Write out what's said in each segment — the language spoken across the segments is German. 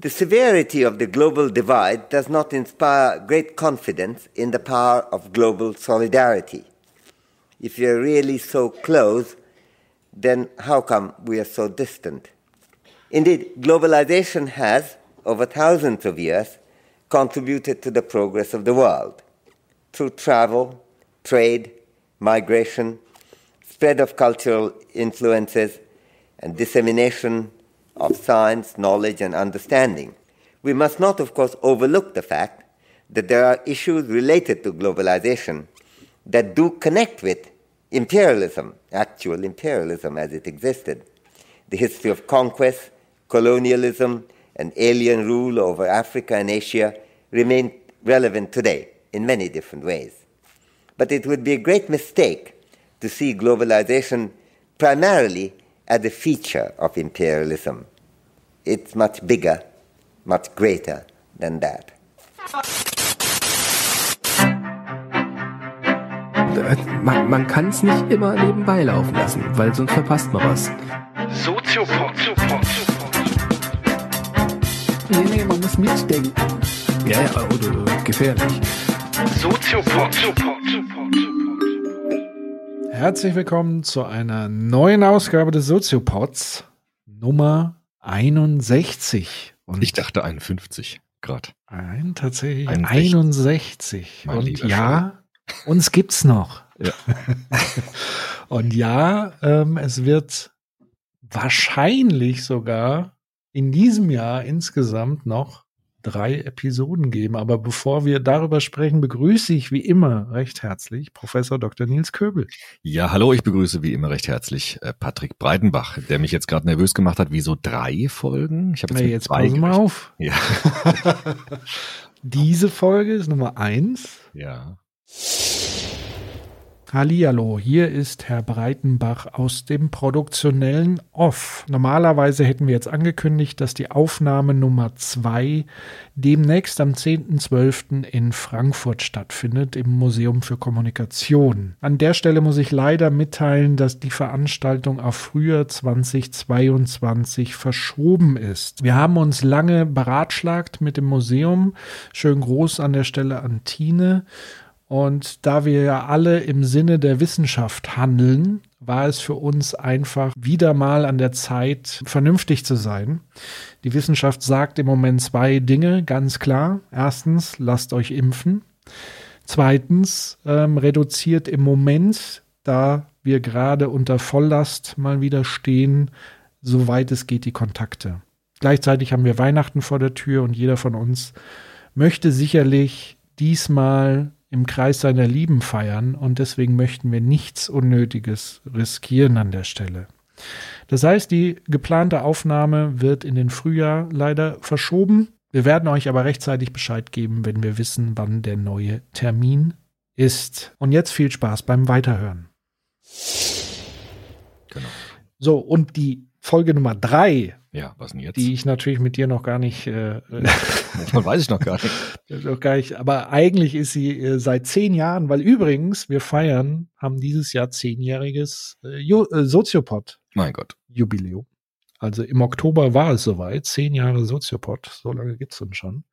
The severity of the global divide does not inspire great confidence in the power of global solidarity. If we are really so close, then how come we are so distant? Indeed, globalization has, over thousands of years, contributed to the progress of the world through travel, trade, migration, spread of cultural influences, and dissemination of science, knowledge, and understanding. We must not, of course, overlook the fact that there are issues related to globalization that do connect with imperialism, actual imperialism as it existed. The history of conquest, colonialism, and alien rule over Africa and Asia remain relevant today in many different ways. But it would be a great mistake to see globalization primarily as a feature of imperialism. It's much bigger, much greater than that. Man, man kann es nicht immer nebenbei laufen lassen, weil sonst verpasst man was. Soziopod. Nee, nee, man muss mitdenken. Ja, ja, oder, oder gefährlich. Soziopod. Herzlich willkommen zu einer neuen Ausgabe des Soziopods Nummer 61. Und ich dachte 51 Grad. Ein, tatsächlich 61. 61. Und ja, Schein. uns gibt's noch. Ja. Und ja, ähm, es wird wahrscheinlich sogar in diesem Jahr insgesamt noch drei Episoden geben. Aber bevor wir darüber sprechen, begrüße ich wie immer recht herzlich Professor Dr. Nils Köbel. Ja, hallo, ich begrüße wie immer recht herzlich äh, Patrick Breidenbach, der mich jetzt gerade nervös gemacht hat. Wieso drei Folgen? Ich habe jetzt, Na, jetzt zwei pass mal auf. Ja. Diese Folge ist Nummer eins. Ja. Hallihallo, hier ist Herr Breitenbach aus dem produktionellen Off. Normalerweise hätten wir jetzt angekündigt, dass die Aufnahme Nummer zwei demnächst am 10.12. in Frankfurt stattfindet, im Museum für Kommunikation. An der Stelle muss ich leider mitteilen, dass die Veranstaltung auf Frühjahr 2022 verschoben ist. Wir haben uns lange beratschlagt mit dem Museum. Schön groß an der Stelle an Tine und da wir ja alle im Sinne der Wissenschaft handeln, war es für uns einfach wieder mal an der Zeit, vernünftig zu sein. Die Wissenschaft sagt im Moment zwei Dinge, ganz klar. Erstens, lasst euch impfen. Zweitens, ähm, reduziert im Moment, da wir gerade unter Volllast mal wieder stehen, soweit es geht, die Kontakte. Gleichzeitig haben wir Weihnachten vor der Tür und jeder von uns möchte sicherlich diesmal im Kreis seiner Lieben feiern und deswegen möchten wir nichts Unnötiges riskieren an der Stelle. Das heißt, die geplante Aufnahme wird in den Frühjahr leider verschoben. Wir werden euch aber rechtzeitig Bescheid geben, wenn wir wissen, wann der neue Termin ist. Und jetzt viel Spaß beim Weiterhören. Genau. So, und die Folge Nummer drei ja, was denn jetzt? Die ich natürlich mit dir noch gar nicht. Äh, das weiß ich noch gar nicht. noch gar nicht. Aber eigentlich ist sie äh, seit zehn Jahren, weil übrigens, wir feiern, haben dieses Jahr zehnjähriges äh, äh, Soziopod. Mein Gott. Jubiläum. Also im Oktober war es soweit. Zehn Jahre Soziopod. So lange gibt's uns schon.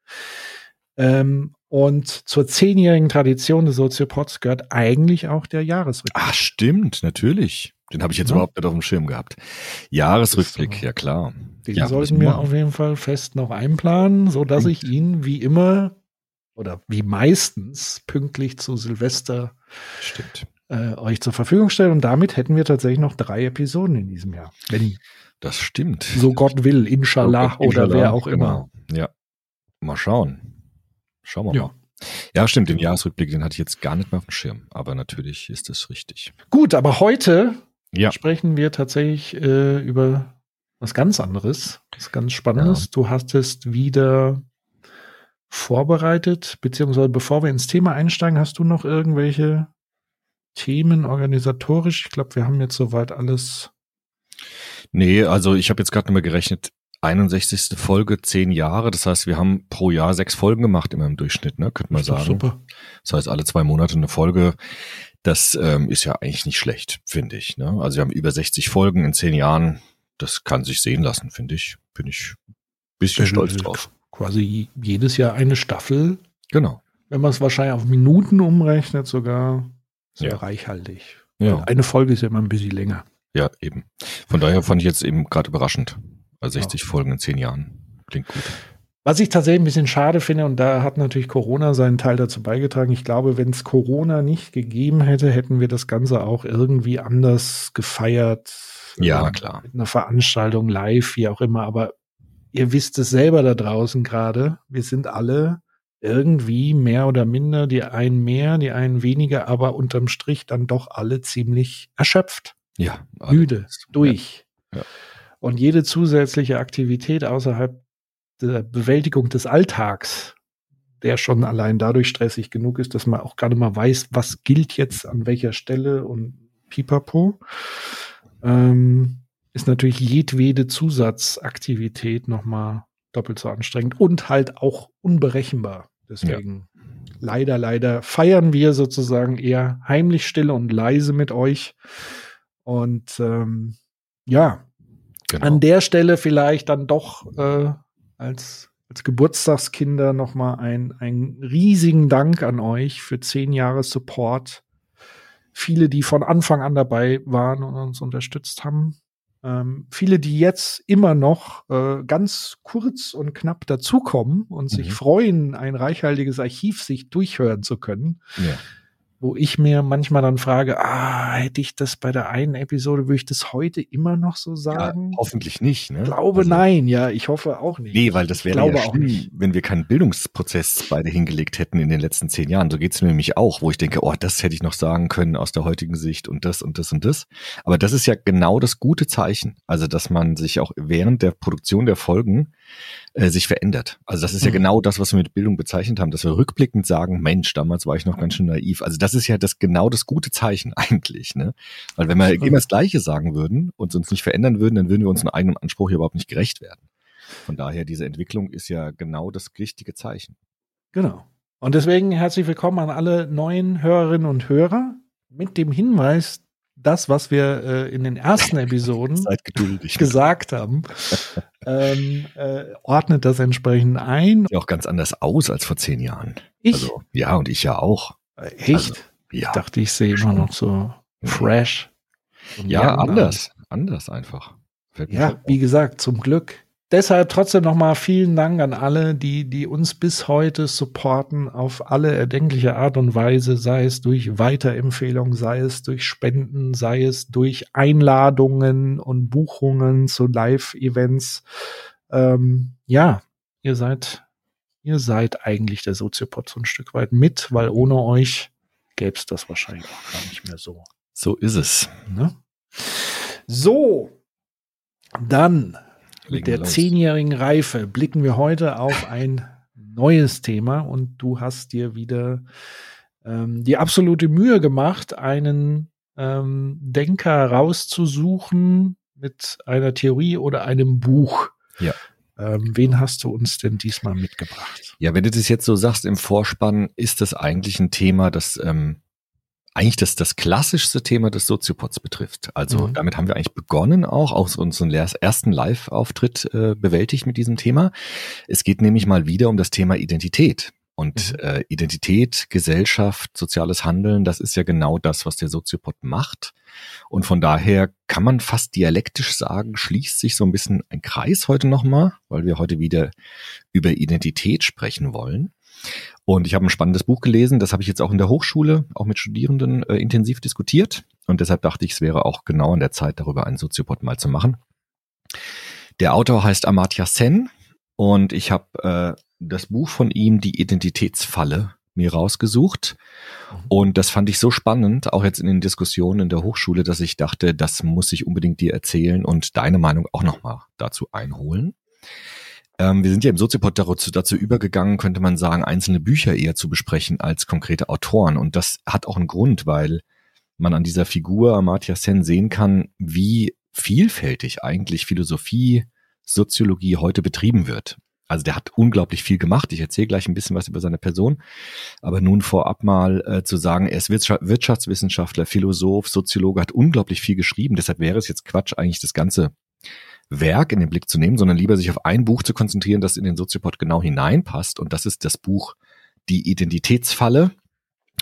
Ähm, und zur zehnjährigen Tradition des Soziopods gehört eigentlich auch der Jahresrückblick. Ach, stimmt, natürlich. Den habe ich jetzt ja. überhaupt nicht auf dem Schirm gehabt. Jahresrückblick, so. ja klar. Den ja, sollten wir auf jeden Fall fest noch einplanen, so dass ich ihn wie immer oder wie meistens pünktlich zu Silvester Stimmt. Äh, euch zur Verfügung stelle. Und damit hätten wir tatsächlich noch drei Episoden in diesem Jahr. Wenn das stimmt. So Gott will, inshallah, so Gott, inshallah oder wer auch immer. Genau. Ja. Mal schauen. Schauen wir ja. mal. Ja, stimmt, den Jahresrückblick, den hatte ich jetzt gar nicht mehr auf dem Schirm. Aber natürlich ist das richtig. Gut, aber heute ja. sprechen wir tatsächlich äh, über was ganz anderes, was ganz Spannendes. Ja. Du hast es wieder vorbereitet, beziehungsweise bevor wir ins Thema einsteigen, hast du noch irgendwelche Themen organisatorisch? Ich glaube, wir haben jetzt soweit alles. Nee, also ich habe jetzt gerade nochmal gerechnet, 61. Folge, zehn Jahre. Das heißt, wir haben pro Jahr sechs Folgen gemacht, immer im Durchschnitt, ne? Könnte man sagen. Super. Das heißt, alle zwei Monate eine Folge. Das ähm, ist ja eigentlich nicht schlecht, finde ich. Ne? Also wir haben über 60 Folgen in zehn Jahren. Das kann sich sehen lassen, finde ich. Finde ich Bisschen Äh, stolz drauf. Quasi jedes Jahr eine Staffel. Genau. Wenn man es wahrscheinlich auf Minuten umrechnet, sogar sehr Ja. reichhaltig. Ja. Eine Folge ist ja immer ein bisschen länger. Ja, eben. Von daher fand ich jetzt eben gerade überraschend. Also 60 Folgen in zehn Jahren. Klingt gut. Was ich tatsächlich ein bisschen schade finde, und da hat natürlich Corona seinen Teil dazu beigetragen. Ich glaube, wenn es Corona nicht gegeben hätte, hätten wir das Ganze auch irgendwie anders gefeiert. Ja, Ähm, klar. Mit einer Veranstaltung live, wie auch immer. Aber ihr wisst es selber da draußen gerade. Wir sind alle irgendwie mehr oder minder, die einen mehr, die einen weniger, aber unterm Strich dann doch alle ziemlich erschöpft Ja. müde, durch. Ja. Und jede zusätzliche Aktivität außerhalb der Bewältigung des Alltags, der schon allein dadurch stressig genug ist, dass man auch gerade mal weiß, was gilt jetzt an welcher Stelle und pipapo, ähm, ist natürlich jedwede Zusatzaktivität nochmal doppelt so anstrengend und halt auch unberechenbar. Deswegen leider, leider feiern wir sozusagen eher heimlich stille und leise mit euch. Und ähm, ja, Genau. an der Stelle vielleicht dann doch äh, als, als Geburtstagskinder nochmal ein, einen riesigen Dank an euch für zehn Jahre Support. Viele, die von Anfang an dabei waren und uns unterstützt haben. Ähm, viele, die jetzt immer noch äh, ganz kurz und knapp dazukommen und sich Mhm. freuen, ein reichhaltiges Archiv sich durchhören zu können ja. Wo ich mir manchmal dann frage, ah, hätte ich das bei der einen Episode, würde ich das heute immer noch so ja, sagen? hoffentlich nicht. Ne? ich glaube Also- nein, ja, ich hoffe auch nicht. Nee, weil das wäre ja auch schlimm, nicht. wenn wir keinen Bildungsprozess beide hingelegt hätten in den letzten zehn Jahren. So geht's mir nämlich auch, wo ich denke, oh, das hätte ich noch sagen können aus der heutigen Sicht und das und das und das. Aber das ist ja genau das gute Zeichen. Also, dass man sich auch während der Produktion der Folgen äh, sich verändert. Also das ist ja Mhm. genau das, was wir mit Bildung bezeichnet haben, dass wir rückblickend sagen, Mensch, damals war ich noch ganz schön naiv. Also das ist ja das genau das gute Zeichen eigentlich, ne? Weil wenn wir Stimmt. immer das Gleiche sagen würden und uns nicht verändern würden, dann würden wir unseren eigenen Anspruch überhaupt nicht gerecht werden. Von daher, diese Entwicklung ist ja genau das richtige Zeichen. Genau. Und deswegen herzlich willkommen an alle neuen Hörerinnen und Hörer mit dem Hinweis, das, was wir äh, in den ersten Episoden gesagt haben, ähm, äh, ordnet das entsprechend ein. Sieht auch ganz anders aus als vor zehn Jahren. Ich, Also, ja, und ich ja auch. äh, echt? also, Ja, ich dachte, ich sehe immer noch so fresh. ja anders. Anders einfach. Fällt Ja, wie gesagt, zum Glück. Deshalb trotzdem nochmal vielen Dank an alle, die, die uns bis heute supporten auf alle erdenkliche Art und Weise, sei es durch Weiterempfehlung, sei es durch Spenden, sei es durch Einladungen und Buchungen zu Live-Events. Ähm, ja, ihr seid, ihr seid eigentlich der Soziopod so ein Stück weit mit, weil ohne euch gäbe es das wahrscheinlich auch gar nicht mehr so. So ist es. Ne? So, dann mit der los. zehnjährigen Reife blicken wir heute auf ein neues Thema und du hast dir wieder ähm, die absolute Mühe gemacht, einen ähm, Denker rauszusuchen mit einer Theorie oder einem Buch. Ja. Ähm, wen hast du uns denn diesmal mitgebracht? Ja, wenn du das jetzt so sagst im Vorspann, ist das eigentlich ein Thema, das ähm, eigentlich das, das klassischste Thema des Soziopods betrifft. Also Mhm. damit haben wir eigentlich begonnen, auch aus unserem ersten Live-Auftritt äh, bewältigt mit diesem Thema. Es geht nämlich mal wieder um das Thema Identität. Und Mhm. äh, Identität, Gesellschaft, soziales Handeln, das ist ja genau das, was der Soziopod macht. Und von daher kann man fast dialektisch sagen, schließt sich so ein bisschen ein Kreis heute nochmal, weil wir heute wieder über Identität sprechen wollen. Und ich habe ein spannendes Buch gelesen, das habe ich jetzt auch in der Hochschule, auch mit Studierenden äh, intensiv diskutiert. Und deshalb dachte ich, es wäre auch genau an der Zeit, darüber einen Soziopod mal zu machen. Der Autor heißt Amartya Sen und ich habe äh, das Buch von ihm, Die Identitätsfalle, mir rausgesucht. Und das fand ich so spannend, auch jetzt in den Diskussionen in der Hochschule, dass ich dachte, das muss ich unbedingt dir erzählen und deine Meinung auch nochmal dazu einholen. Ähm, wir sind ja im Soziopod dazu, dazu übergegangen, könnte man sagen, einzelne Bücher eher zu besprechen als konkrete Autoren. Und das hat auch einen Grund, weil man an dieser Figur Amartya Sen sehen kann, wie vielfältig eigentlich Philosophie, Soziologie heute betrieben wird. Also der hat unglaublich viel gemacht. Ich erzähle gleich ein bisschen was über seine Person. Aber nun vorab mal äh, zu sagen, er ist Wirtschaft, Wirtschaftswissenschaftler, Philosoph, Soziologe, hat unglaublich viel geschrieben. Deshalb wäre es jetzt Quatsch, eigentlich das Ganze Werk in den Blick zu nehmen, sondern lieber sich auf ein Buch zu konzentrieren, das in den Soziopod genau hineinpasst. Und das ist das Buch Die Identitätsfalle,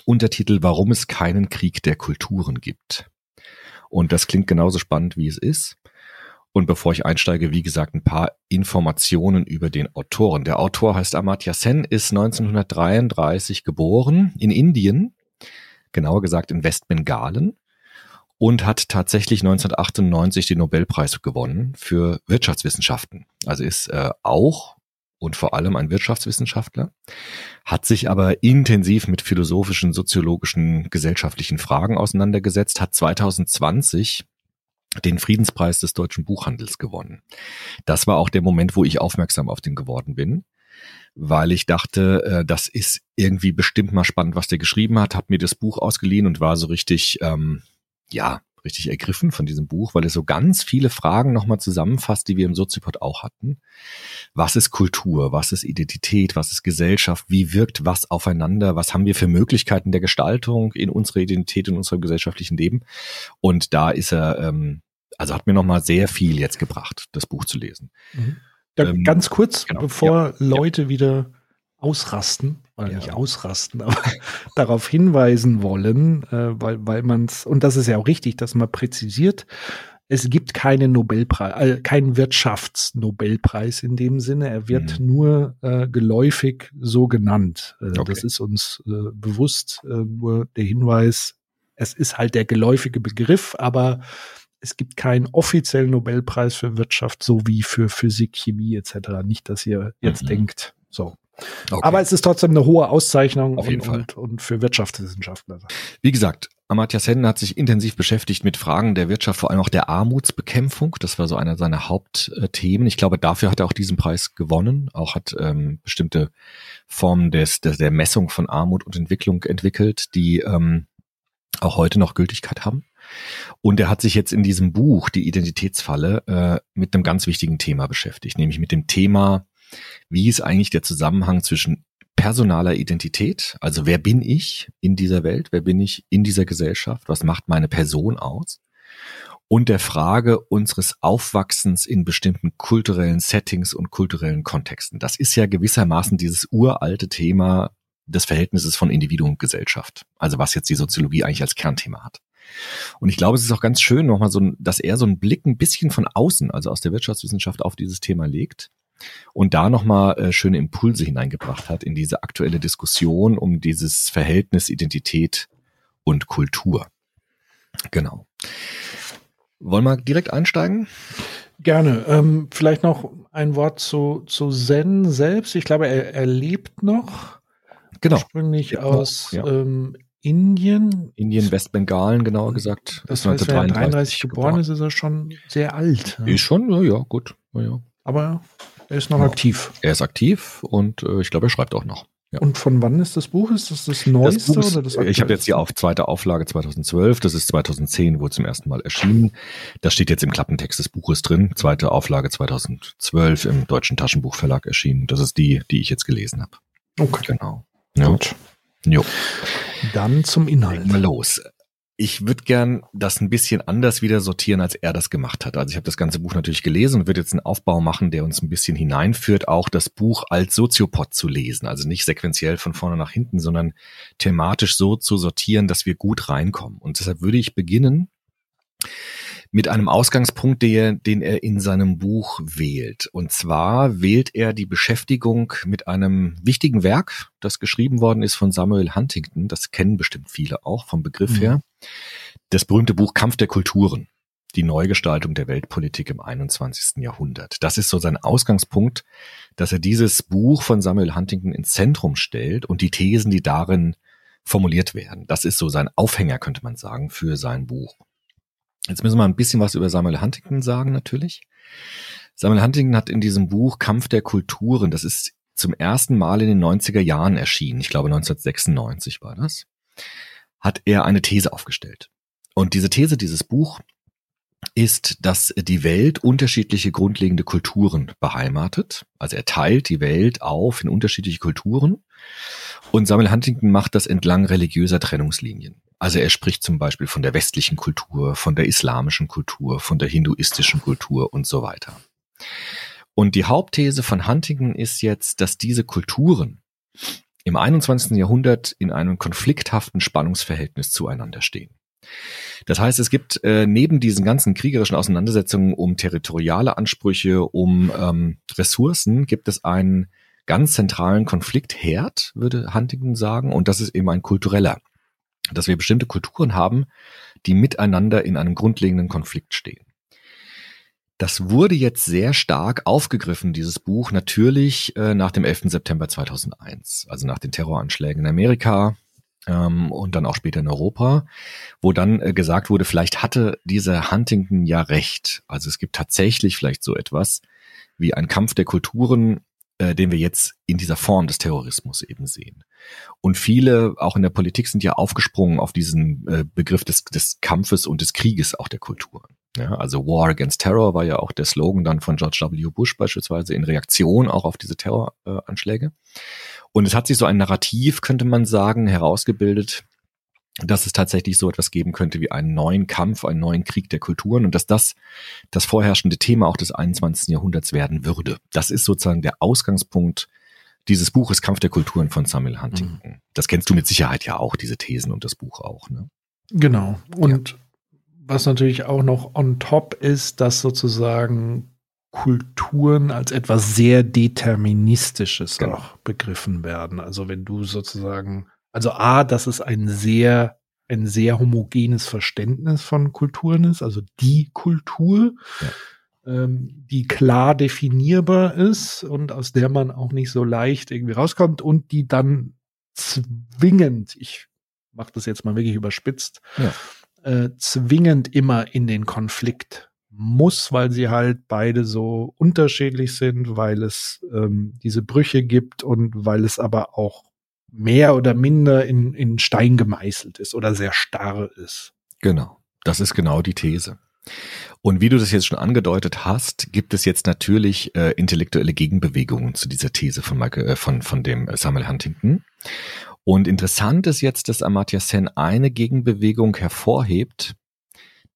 Untertitel Warum es keinen Krieg der Kulturen gibt. Und das klingt genauso spannend, wie es ist. Und bevor ich einsteige, wie gesagt, ein paar Informationen über den Autoren. Der Autor heißt Amartya Sen, ist 1933 geboren in Indien, genauer gesagt in Westbengalen und hat tatsächlich 1998 den Nobelpreis gewonnen für Wirtschaftswissenschaften. Also ist äh, auch und vor allem ein Wirtschaftswissenschaftler, hat sich aber intensiv mit philosophischen, soziologischen, gesellschaftlichen Fragen auseinandergesetzt, hat 2020 den Friedenspreis des deutschen Buchhandels gewonnen. Das war auch der Moment, wo ich aufmerksam auf den geworden bin, weil ich dachte, äh, das ist irgendwie bestimmt mal spannend, was der geschrieben hat, habe mir das Buch ausgeliehen und war so richtig, ähm, ja, richtig ergriffen von diesem Buch, weil es so ganz viele Fragen nochmal zusammenfasst, die wir im Soziopod auch hatten. Was ist Kultur? Was ist Identität? Was ist Gesellschaft? Wie wirkt was aufeinander? Was haben wir für Möglichkeiten der Gestaltung in unserer Identität, in unserem gesellschaftlichen Leben? Und da ist er, ähm, also hat mir nochmal sehr viel jetzt gebracht, das Buch zu lesen. Mhm. Ähm, ganz kurz, genau, bevor ja, Leute ja. wieder ausrasten, oder Ja. nicht ausrasten, aber darauf hinweisen wollen, äh, weil, weil man es, und das ist ja auch richtig, dass man präzisiert, es gibt keinen Nobelpreis, äh, keinen Wirtschaftsnobelpreis in dem Sinne. Er wird Mhm. nur äh, geläufig so genannt. Äh, Okay. Das ist uns äh, bewusst. Äh, nur der Hinweis, es ist halt der geläufige Begriff, aber es gibt keinen offiziellen Nobelpreis für Wirtschaft sowie für Physik, Chemie etc. Nicht, dass ihr jetzt Mhm. denkt, so. Okay. Aber es ist trotzdem eine hohe Auszeichnung Auf jeden und, Fall. und, und für Wirtschaftswissenschaftler. Wie gesagt, Amartya Sen hat sich intensiv beschäftigt mit Fragen der Wirtschaft, vor allem auch der Armutsbekämpfung. Das war so einer seiner Hauptthemen. Ich glaube, dafür hat er auch diesen Preis gewonnen. Auch hat ähm, bestimmte Formen des, des, der Messung von Armut und Entwicklung entwickelt, die ähm, auch heute noch Gültigkeit haben. Und er hat sich jetzt in diesem Buch, die Identitätsfalle, äh, mit einem ganz wichtigen Thema beschäftigt, nämlich mit dem Thema, wie ist eigentlich der Zusammenhang zwischen personaler Identität, also wer bin ich in dieser Welt, wer bin ich in dieser Gesellschaft, was macht meine Person aus, und der Frage unseres Aufwachsens in bestimmten kulturellen Settings und kulturellen Kontexten. Das ist ja gewissermaßen dieses uralte Thema des Verhältnisses von Individuum und Gesellschaft, also was jetzt die Soziologie eigentlich als Kernthema hat. Und ich glaube, es ist auch ganz schön, nochmal so, dass er so einen Blick ein bisschen von außen, also aus der Wirtschaftswissenschaft auf dieses Thema legt und da nochmal äh, schöne Impulse hineingebracht hat in diese aktuelle Diskussion um dieses Verhältnis Identität und Kultur. Genau. Wollen wir direkt einsteigen? Gerne. Ähm, vielleicht noch ein Wort zu, zu Zen selbst. Ich glaube, er, er lebt noch. Genau. Ursprünglich noch, aus ja. ähm, Indien. Indien, Westbengalen, genauer gesagt. Das heißt, wenn er 1933 33 geboren ist, ist er schon sehr alt. Ist schon, ja, ja, gut. Ja, ja. Aber er ist noch Ja. aktiv. Er ist aktiv und äh, ich glaube, er schreibt auch noch. Ja. Und von wann ist das Buch? Ist das das Neueste Das ist, oder das ich habe jetzt die auf, zweite Auflage 2012, das ist 2010, wurde zum ersten Mal erschienen. Das steht jetzt im Klappentext des Buches drin. Zweite Auflage 2012 im Deutschen Taschenbuchverlag erschienen. Das ist die, die ich jetzt gelesen habe. Okay. Genau. Ja. Gut. Jo. Dann zum Inhalt. Wir los. Ich würde gern das ein bisschen anders wieder sortieren, als er das gemacht hat. Also ich habe das ganze Buch natürlich gelesen und würde jetzt einen Aufbau machen, der uns ein bisschen hineinführt, auch das Buch als Soziopod zu lesen. Also nicht sequenziell von vorne nach hinten, sondern thematisch so zu sortieren, dass wir gut reinkommen. Und deshalb würde ich beginnen mit einem Ausgangspunkt, der, den er in seinem Buch wählt. Und zwar wählt er die Beschäftigung mit einem wichtigen Werk, das geschrieben worden ist von Samuel Huntington. Das kennen bestimmt viele auch vom Begriff Mhm. her. Das berühmte Buch Kampf der Kulturen. Die Neugestaltung der Weltpolitik im 21. Jahrhundert. Das ist so sein Ausgangspunkt, dass er dieses Buch von Samuel Huntington ins Zentrum stellt und die Thesen, die darin formuliert werden. Das ist so sein Aufhänger, könnte man sagen, für sein Buch. Jetzt müssen wir ein bisschen was über Samuel Huntington sagen, natürlich. Samuel Huntington hat in diesem Buch Kampf der Kulturen, das ist zum ersten Mal in den 90er Jahren erschienen, ich glaube 1996 war das, hat er eine These aufgestellt. Und diese These, dieses Buch, ist, dass die Welt unterschiedliche grundlegende Kulturen beheimatet. Also er teilt die Welt auf in unterschiedliche Kulturen. Und Samuel Huntington macht das entlang religiöser Trennungslinien. Also er spricht zum Beispiel von der westlichen Kultur, von der islamischen Kultur, von der hinduistischen Kultur und so weiter. Und die Hauptthese von Huntington ist jetzt, dass diese Kulturen im 21. Jahrhundert in einem konflikthaften Spannungsverhältnis zueinander stehen. Das heißt, es gibt äh, neben diesen ganzen kriegerischen Auseinandersetzungen um territoriale Ansprüche, um ähm, Ressourcen, gibt es einen ganz zentralen Konfliktherd, würde Huntington sagen, und das ist eben ein kultureller. Dass wir bestimmte Kulturen haben, die miteinander in einem grundlegenden Konflikt stehen. Das wurde jetzt sehr stark aufgegriffen, dieses Buch, natürlich äh, nach dem 11. September 2001, also nach den Terroranschlägen in Amerika ähm, und dann auch später in Europa, wo dann äh, gesagt wurde, vielleicht hatte dieser Huntington ja recht. Also es gibt tatsächlich vielleicht so etwas wie ein Kampf der Kulturen, äh, den wir jetzt in dieser Form des Terrorismus eben sehen. Und viele, auch in der Politik, sind ja aufgesprungen auf diesen äh, Begriff des, des Kampfes und des Krieges auch der Kulturen. Ja, also War Against Terror war ja auch der Slogan dann von George W. Bush beispielsweise in Reaktion auch auf diese Terroranschläge. Und es hat sich so ein Narrativ, könnte man sagen, herausgebildet, dass es tatsächlich so etwas geben könnte wie einen neuen Kampf, einen neuen Krieg der Kulturen und dass das das vorherrschende Thema auch des 21. Jahrhunderts werden würde. Das ist sozusagen der Ausgangspunkt dieses Buches Kampf der Kulturen von Samuel Huntington. Mhm. Das kennst du mit Sicherheit ja auch, diese Thesen und das Buch auch. Ne? Genau. Und ja was natürlich auch noch on top ist, dass sozusagen Kulturen als etwas sehr Deterministisches genau. auch begriffen werden. Also wenn du sozusagen, also A, dass es ein sehr, ein sehr homogenes Verständnis von Kulturen ist, also die Kultur, ja. ähm, die klar definierbar ist und aus der man auch nicht so leicht irgendwie rauskommt und die dann zwingend, ich mache das jetzt mal wirklich überspitzt, ja äh, zwingend immer in den Konflikt muss, weil sie halt beide so unterschiedlich sind, weil es ähm, diese Brüche gibt und weil es aber auch mehr oder minder in, in Stein gemeißelt ist oder sehr starr ist. Genau, das ist genau die These. Und wie du das jetzt schon angedeutet hast, gibt es jetzt natürlich äh, intellektuelle Gegenbewegungen zu dieser These von, Michael, äh, von, von dem Samuel Huntington. Und interessant ist jetzt, dass Amartya Sen eine Gegenbewegung hervorhebt,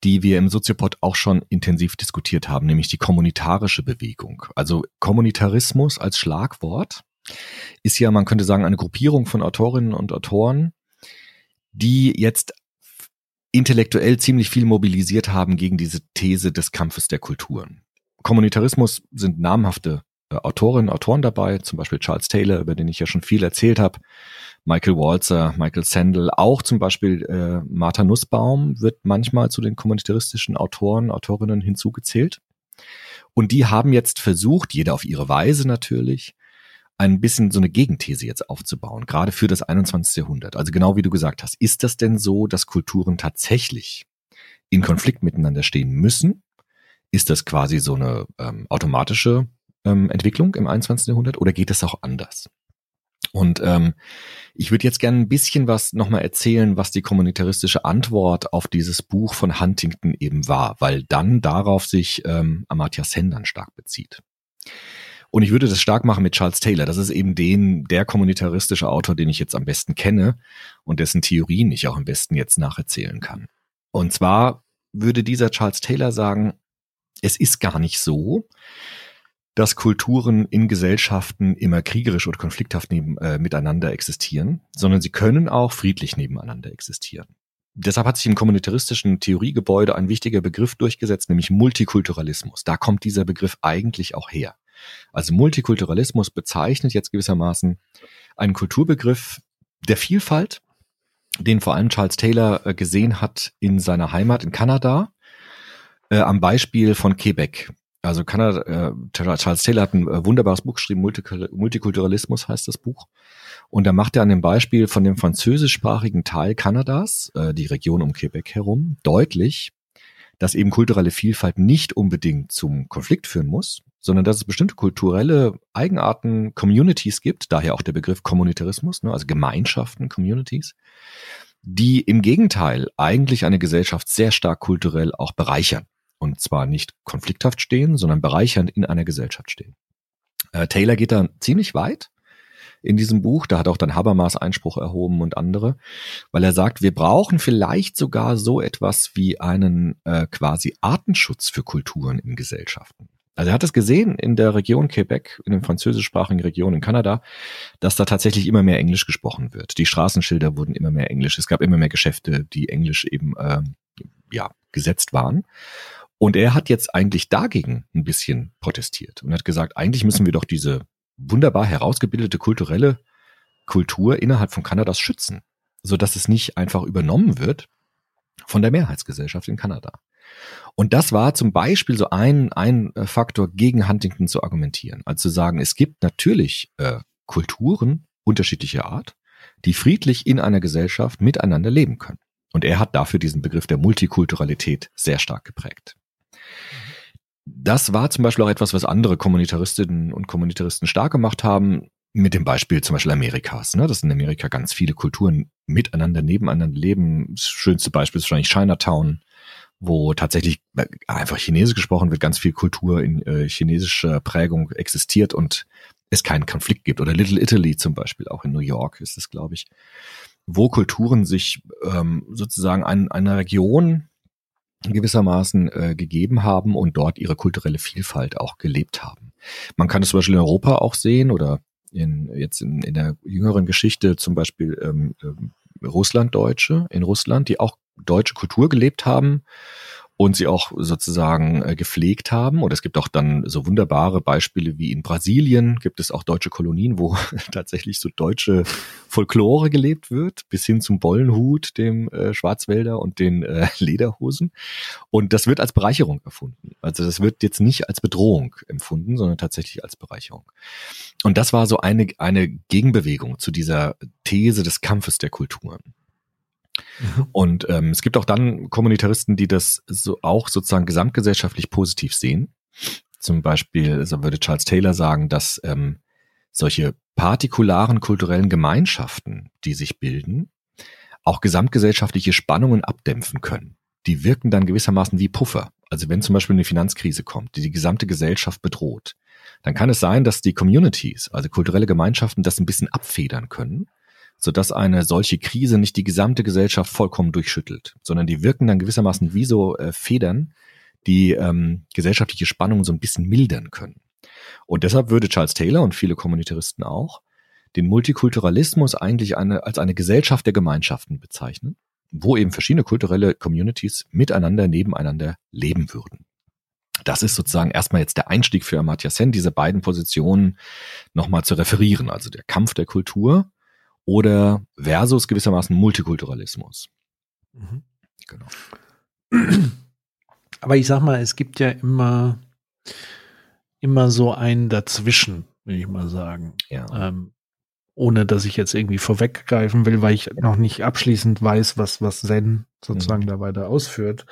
die wir im Soziopod auch schon intensiv diskutiert haben, nämlich die kommunitarische Bewegung. Also Kommunitarismus als Schlagwort ist ja, man könnte sagen, eine Gruppierung von Autorinnen und Autoren, die jetzt intellektuell ziemlich viel mobilisiert haben gegen diese These des Kampfes der Kulturen. Kommunitarismus sind namhafte Autorinnen, Autoren dabei, zum Beispiel Charles Taylor, über den ich ja schon viel erzählt habe, Michael Walzer, Michael Sandel, auch zum Beispiel äh, Martha Nussbaum wird manchmal zu den kommunitaristischen Autoren, Autorinnen hinzugezählt. Und die haben jetzt versucht, jeder auf ihre Weise natürlich, ein bisschen so eine Gegenthese jetzt aufzubauen, gerade für das 21. Jahrhundert. Also genau wie du gesagt hast, ist das denn so, dass Kulturen tatsächlich in Konflikt miteinander stehen müssen? Ist das quasi so eine ähm, automatische ähm, Entwicklung im 21. Jahrhundert oder geht es auch anders? Und ähm, ich würde jetzt gerne ein bisschen was nochmal erzählen, was die kommunitaristische Antwort auf dieses Buch von Huntington eben war, weil dann darauf sich ähm, Amartya Sen dann stark bezieht. Und ich würde das stark machen mit Charles Taylor. Das ist eben den, der kommunitaristische Autor, den ich jetzt am besten kenne und dessen Theorien ich auch am besten jetzt nacherzählen kann. Und zwar würde dieser Charles Taylor sagen, es ist gar nicht so, dass Kulturen in Gesellschaften immer kriegerisch oder konflikthaft neben, äh, miteinander existieren, sondern sie können auch friedlich nebeneinander existieren. Deshalb hat sich im kommunitaristischen Theoriegebäude ein wichtiger Begriff durchgesetzt, nämlich Multikulturalismus. Da kommt dieser Begriff eigentlich auch her. Also Multikulturalismus bezeichnet jetzt gewissermaßen einen Kulturbegriff der Vielfalt, den vor allem Charles Taylor äh, gesehen hat in seiner Heimat in Kanada, äh, am Beispiel von Quebec. Also Kanada, äh, Charles Taylor hat ein äh, wunderbares Buch geschrieben, Multikulturalismus heißt das Buch. Und da macht er an dem Beispiel von dem französischsprachigen Teil Kanadas, äh, die Region um Quebec herum, deutlich, dass eben kulturelle Vielfalt nicht unbedingt zum Konflikt führen muss, sondern dass es bestimmte kulturelle Eigenarten, Communities gibt, daher auch der Begriff Kommunitarismus, ne, also Gemeinschaften, Communities, die im Gegenteil eigentlich eine Gesellschaft sehr stark kulturell auch bereichern und zwar nicht konflikthaft stehen, sondern bereichernd in einer Gesellschaft stehen. Äh, Taylor geht da ziemlich weit. in diesem Buch. Da hat auch dann Habermas Einspruch erhoben und andere, weil er sagt, wir brauchen vielleicht sogar so etwas wie einen äh, quasi Artenschutz für Kulturen in Gesellschaften. Also er hat es gesehen in der Region Quebec, in den französischsprachigen Regionen in Kanada, dass da tatsächlich immer mehr Englisch gesprochen wird. Die Straßenschilder wurden immer mehr Englisch. Es gab immer mehr Geschäfte, die Englisch eben äh, ja gesetzt waren. Und er hat jetzt eigentlich dagegen ein bisschen protestiert und hat gesagt, eigentlich müssen wir doch diese wunderbar herausgebildete kulturelle Kultur innerhalb von Kanadas schützen, so dass es nicht einfach übernommen wird von der Mehrheitsgesellschaft in Kanada. Und das war zum Beispiel so ein, ein äh, Faktor gegen Huntington zu argumentieren. Also zu sagen, es gibt natürlich äh, Kulturen unterschiedlicher Art, die friedlich in einer Gesellschaft miteinander leben können. Und er hat dafür diesen Begriff der Multikulturalität sehr stark geprägt. Das war zum Beispiel auch etwas, was andere Kommunitaristinnen und Kommunitaristen stark gemacht haben, mit dem Beispiel zum Beispiel Amerikas, ne, dass in Amerika ganz viele Kulturen miteinander, nebeneinander leben. Das schönste Beispiel ist wahrscheinlich Chinatown, wo tatsächlich äh, einfach Chinesisch gesprochen wird, ganz viel Kultur in äh, chinesischer Prägung existiert und es keinen Konflikt gibt. Oder Little Italy zum Beispiel, auch in New York ist es, glaube ich, wo Kulturen sich ähm, sozusagen an einer Region gewissermaßen äh, gegeben haben und dort ihre kulturelle Vielfalt auch gelebt haben. Man kann es zum Beispiel in Europa auch sehen oder in, jetzt in, in der jüngeren Geschichte zum Beispiel ähm, ähm, Russlanddeutsche in Russland, die auch deutsche Kultur gelebt haben und sie auch sozusagen äh, gepflegt haben. Und es gibt auch dann so wunderbare Beispiele wie in Brasilien gibt es auch deutsche Kolonien, wo tatsächlich so deutsche Folklore gelebt wird, bis hin zum Bollenhut, dem äh, Schwarzwälder und den äh, Lederhosen. Und das wird als Bereicherung erfunden. Also das wird jetzt nicht als Bedrohung empfunden, sondern tatsächlich als Bereicherung. Und das war so eine, eine Gegenbewegung zu dieser These des Kampfes der Kulturen. Und ähm, es gibt auch dann Kommunitaristen, die das so auch sozusagen gesamtgesellschaftlich positiv sehen. Zum Beispiel, also würde Charles Taylor sagen, dass ähm, solche partikularen kulturellen Gemeinschaften, die sich bilden, auch gesamtgesellschaftliche Spannungen abdämpfen können. Die wirken dann gewissermaßen wie Puffer. Also wenn zum Beispiel eine Finanzkrise kommt, die die gesamte Gesellschaft bedroht, dann kann es sein, dass die Communities, also kulturelle Gemeinschaften, das ein bisschen abfedern können sodass eine solche Krise nicht die gesamte Gesellschaft vollkommen durchschüttelt, sondern die wirken dann gewissermaßen wie so äh, Federn, die ähm, gesellschaftliche Spannungen so ein bisschen mildern können. Und deshalb würde Charles Taylor und viele Kommunitaristen auch den Multikulturalismus eigentlich eine, als eine Gesellschaft der Gemeinschaften bezeichnen, wo eben verschiedene kulturelle Communities miteinander, nebeneinander leben würden. Das ist sozusagen erstmal jetzt der Einstieg für Amartya Sen, diese beiden Positionen nochmal zu referieren. Also der Kampf der Kultur oder versus gewissermaßen Multikulturalismus. Mhm. Genau. Aber ich sag mal, es gibt ja immer, immer so ein Dazwischen, will ich mal sagen. Ja. Ähm, ohne dass ich jetzt irgendwie vorweggreifen will, weil ich noch nicht abschließend weiß, was, was Zen sozusagen mhm. da weiter ausführt.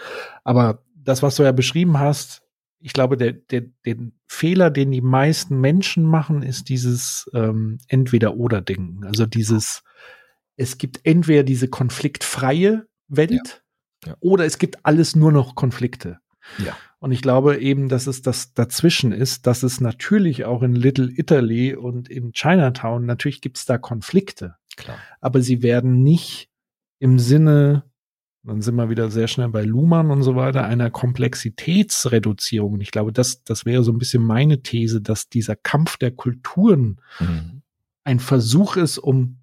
Aber das, was du ja beschrieben hast, ich glaube, der, der, den Fehler, den die meisten Menschen machen, ist dieses ähm, Entweder-Oder-Denken. Also dieses, es gibt entweder diese konfliktfreie Welt ja. Ja. oder es gibt alles nur noch Konflikte. Ja. Und ich glaube eben, dass es das dazwischen ist, dass es natürlich auch in Little Italy und in Chinatown, natürlich gibt es da Konflikte. Klar. Aber sie werden nicht im Sinne dann sind wir wieder sehr schnell bei Luhmann und so weiter, einer Komplexitätsreduzierung. Und ich glaube, das, das wäre so ein bisschen meine These, dass dieser Kampf der Kulturen mhm. ein Versuch ist, um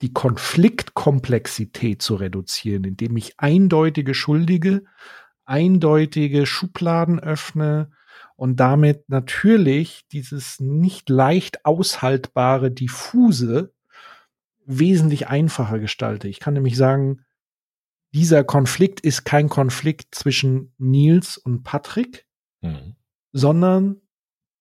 die Konfliktkomplexität zu reduzieren, indem ich eindeutige Schuldige, eindeutige Schubladen öffne und damit natürlich dieses nicht leicht aushaltbare, diffuse wesentlich einfacher gestalte. Ich kann nämlich sagen, dieser Konflikt ist kein Konflikt zwischen Nils und Patrick, mhm. sondern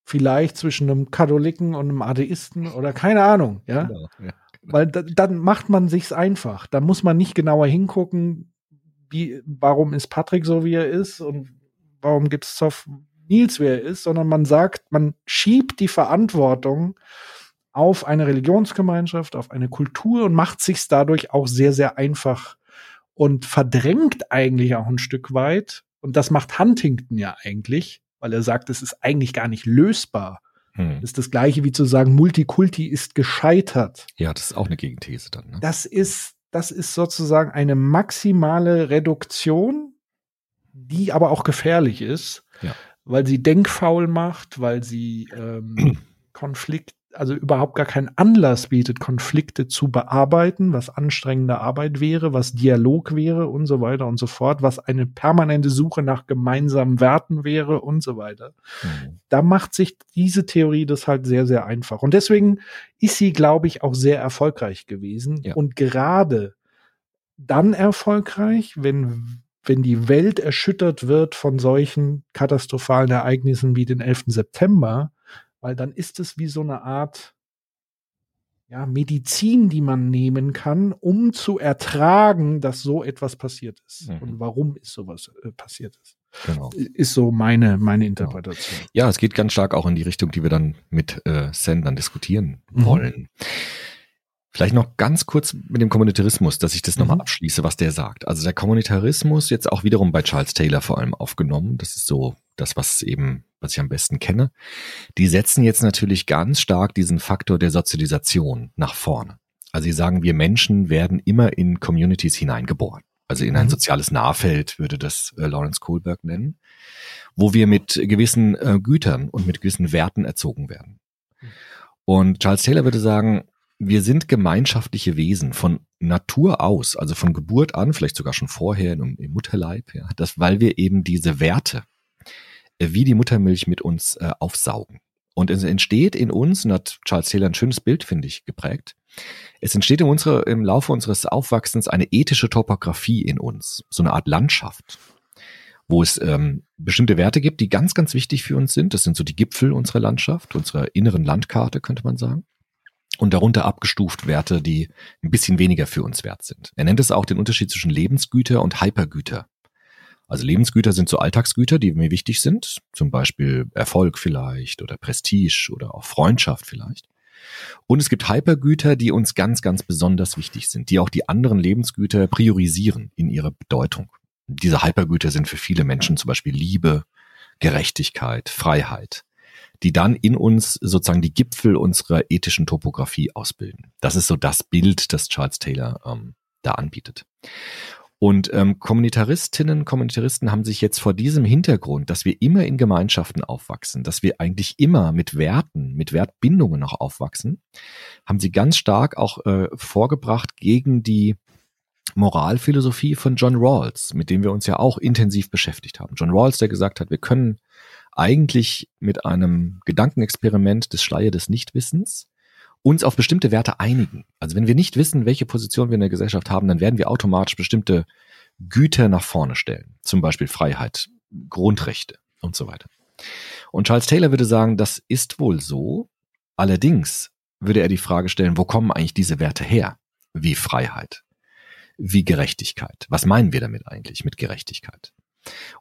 vielleicht zwischen einem Katholiken und einem Atheisten oder keine Ahnung, ja. Genau, ja genau. Weil da, dann macht man sich's einfach. Da muss man nicht genauer hingucken, wie, warum ist Patrick so, wie er ist und warum gibt es auf Nils, wie er ist, sondern man sagt, man schiebt die Verantwortung auf eine Religionsgemeinschaft, auf eine Kultur und macht sich's dadurch auch sehr, sehr einfach und verdrängt eigentlich auch ein Stück weit. Und das macht Huntington ja eigentlich, weil er sagt, es ist eigentlich gar nicht lösbar, Hm. ist das gleiche wie zu sagen, Multikulti ist gescheitert. Ja, das ist auch eine Gegenthese dann. Ne? Das ist, das ist sozusagen eine maximale Reduktion, die aber auch gefährlich ist, Ja. weil sie denkfaul macht, weil sie ähm, Konflikt, also überhaupt gar keinen Anlass bietet, Konflikte zu bearbeiten, was anstrengende Arbeit wäre, was Dialog wäre und so weiter und so fort, was eine permanente Suche nach gemeinsamen Werten wäre und so weiter Hm. da macht sich diese Theorie das halt sehr, sehr einfach. Und deswegen ist sie, glaube ich, auch sehr erfolgreich gewesen. Ja. Und gerade dann erfolgreich, wenn, wenn die Welt erschüttert wird von solchen katastrophalen Ereignissen wie den 11. September, weil dann ist es wie so eine Art ja, Medizin, die man nehmen kann, um zu ertragen, dass so etwas passiert ist. Mhm. Und warum ist sowas äh, passiert ist. Genau. Ist so meine, meine Interpretation. Ja, es geht ganz stark auch in die Richtung, die wir dann mit äh, Sen dann diskutieren Mhm. wollen. Vielleicht noch ganz kurz mit dem Kommunitarismus, dass ich das nochmal Mhm. abschließe, was der sagt. Also der Kommunitarismus jetzt auch wiederum bei Charles Taylor vor allem aufgenommen. Das ist so das, was eben, was ich am besten kenne. Die setzen jetzt natürlich ganz stark diesen Faktor der Sozialisation nach vorne. Also sie sagen, wir Menschen werden immer in Communities hineingeboren. Also in ein Mhm. soziales Nahfeld würde das äh, Lawrence Kohlberg nennen, wo wir mit gewissen äh, Gütern und mit gewissen Werten erzogen werden. Und Charles Taylor würde sagen, wir sind gemeinschaftliche Wesen von Natur aus, also von Geburt an, vielleicht sogar schon vorher im, im Mutterleib, ja, das, weil wir eben diese Werte äh, wie die Muttermilch mit uns äh, aufsaugen. Und es entsteht in uns, und hat Charles Taylor ein schönes Bild, finde ich, geprägt, es entsteht in unsere, im Laufe unseres Aufwachsens eine ethische Topografie in uns, so eine Art Landschaft, wo es ähm, bestimmte Werte gibt, die ganz, ganz wichtig für uns sind. Das sind so die Gipfel unserer Landschaft, unserer inneren Landkarte, könnte man sagen. Und darunter abgestuft Werte, die ein bisschen weniger für uns wert sind. Er nennt es auch den Unterschied zwischen Lebensgüter und Hypergüter. Also Lebensgüter sind so Alltagsgüter, die mir wichtig sind, zum Beispiel Erfolg vielleicht oder Prestige oder auch Freundschaft vielleicht. Und es gibt Hypergüter, die uns ganz, ganz besonders wichtig sind, die auch die anderen Lebensgüter priorisieren in ihrer Bedeutung. Diese Hypergüter sind für viele Menschen zum Beispiel Liebe, Gerechtigkeit, Freiheit, die dann in uns sozusagen die Gipfel unserer ethischen Topographie ausbilden. Das ist so das Bild, das Charles Taylor ähm, da anbietet. Und ähm, Kommunitaristinnen, Kommunitaristen haben sich jetzt vor diesem Hintergrund, dass wir immer in Gemeinschaften aufwachsen, dass wir eigentlich immer mit Werten, mit Wertbindungen auch aufwachsen, haben sie ganz stark auch äh, vorgebracht gegen die Moralphilosophie von John Rawls, mit dem wir uns ja auch intensiv beschäftigt haben. John Rawls, der gesagt hat, wir können eigentlich mit einem Gedankenexperiment des Schleier des Nichtwissens uns auf bestimmte Werte einigen. Also wenn wir nicht wissen, welche Position wir in der Gesellschaft haben, dann werden wir automatisch bestimmte Güter nach vorne stellen. Zum Beispiel Freiheit, Grundrechte und so weiter. Und Charles Taylor würde sagen, das ist wohl so. Allerdings würde er die Frage stellen, wo kommen eigentlich diese Werte her? Wie Freiheit? Wie Gerechtigkeit? Was meinen wir damit eigentlich mit Gerechtigkeit?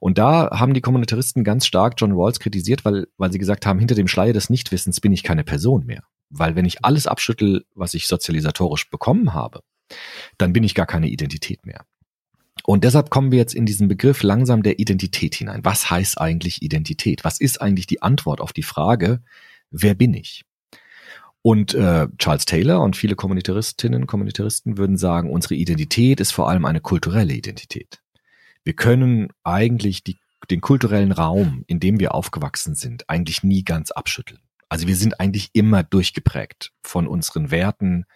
Und da haben die Kommunitaristen ganz stark John Rawls kritisiert, weil, weil sie gesagt haben, hinter dem Schleier des Nichtwissens bin ich keine Person mehr. Weil wenn ich alles abschüttel, was ich sozialisatorisch bekommen habe, dann bin ich gar keine Identität mehr. Und deshalb kommen wir jetzt in diesen Begriff langsam der Identität hinein. Was heißt eigentlich Identität? Was ist eigentlich die Antwort auf die Frage, wer bin ich? Und äh, Charles Taylor und viele Kommunitaristinnen, Kommunitaristen würden sagen, unsere Identität ist vor allem eine kulturelle Identität. Wir können eigentlich die, den kulturellen Raum, in dem wir aufgewachsen sind, eigentlich nie ganz abschütteln. Also wir sind eigentlich immer durchgeprägt von unseren Werten,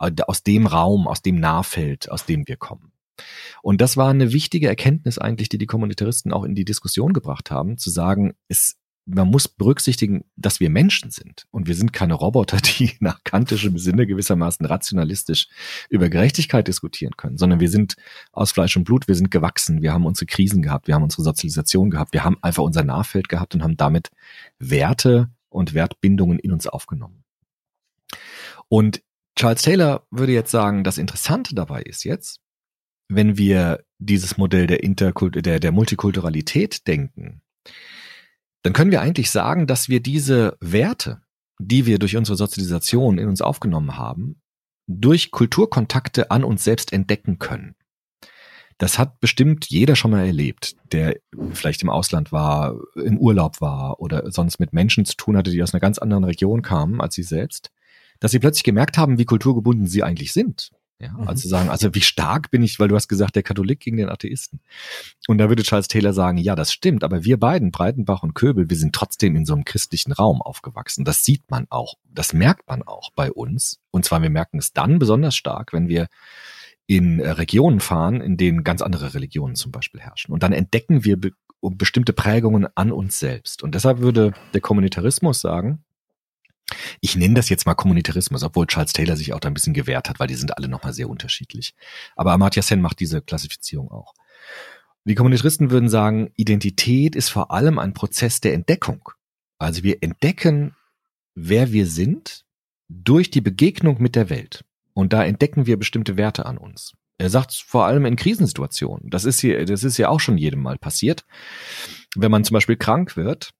äh, aus dem Raum, aus dem Nahfeld, aus dem wir kommen. Und das war eine wichtige Erkenntnis eigentlich, die die Kommunitaristen auch in die Diskussion gebracht haben, zu sagen, es, man muss berücksichtigen, dass wir Menschen sind. Und wir sind keine Roboter, die nach kantischem Sinne gewissermaßen rationalistisch über Gerechtigkeit diskutieren können, sondern wir sind aus Fleisch und Blut, wir sind gewachsen, wir haben unsere Krisen gehabt, wir haben unsere Sozialisation gehabt, wir haben einfach unser Nahfeld gehabt und haben damit Werte und Wertbindungen in uns aufgenommen. Und Charles Taylor würde jetzt sagen, das Interessante dabei ist jetzt, wenn wir dieses Modell der, Interkult der, der Multikulturalität denken, dann können wir eigentlich sagen, dass wir diese Werte, die wir durch unsere Sozialisation in uns aufgenommen haben, durch Kulturkontakte an uns selbst entdecken können. Das hat bestimmt jeder schon mal erlebt, der vielleicht im Ausland war, im Urlaub war oder sonst mit Menschen zu tun hatte, die aus einer ganz anderen Region kamen als sie selbst, dass sie plötzlich gemerkt haben, wie kulturgebunden sie eigentlich sind. Ja, Mhm. also sagen, also wie stark bin ich, weil du hast gesagt, der Katholik gegen den Atheisten. Und da würde Charles Taylor sagen, ja, das stimmt, aber wir beiden, Breitenbach und Köbel, wir sind trotzdem in so einem christlichen Raum aufgewachsen. Das sieht man auch, das merkt man auch bei uns. Und zwar, wir merken es dann besonders stark, wenn wir in Regionen fahren, in denen ganz andere Religionen zum Beispiel herrschen. Und dann entdecken wir be bestimmte Prägungen an uns selbst. Und deshalb würde der Kommunitarismus sagen, ich nenne das jetzt mal Kommunitarismus, obwohl Charles Taylor sich auch da ein bisschen gewehrt hat, weil die sind alle nochmal sehr unterschiedlich. Aber Amartya Sen macht diese Klassifizierung auch. Die Kommunitaristen würden sagen, Identität ist vor allem ein Prozess der Entdeckung. Also wir entdecken, wer wir sind durch die Begegnung mit der Welt. Und da entdecken wir bestimmte Werte an uns. Er sagt vor allem in Krisensituationen. Das ist hier, das ist ja auch schon jedem Mal passiert. Wenn man zum Beispiel krank wird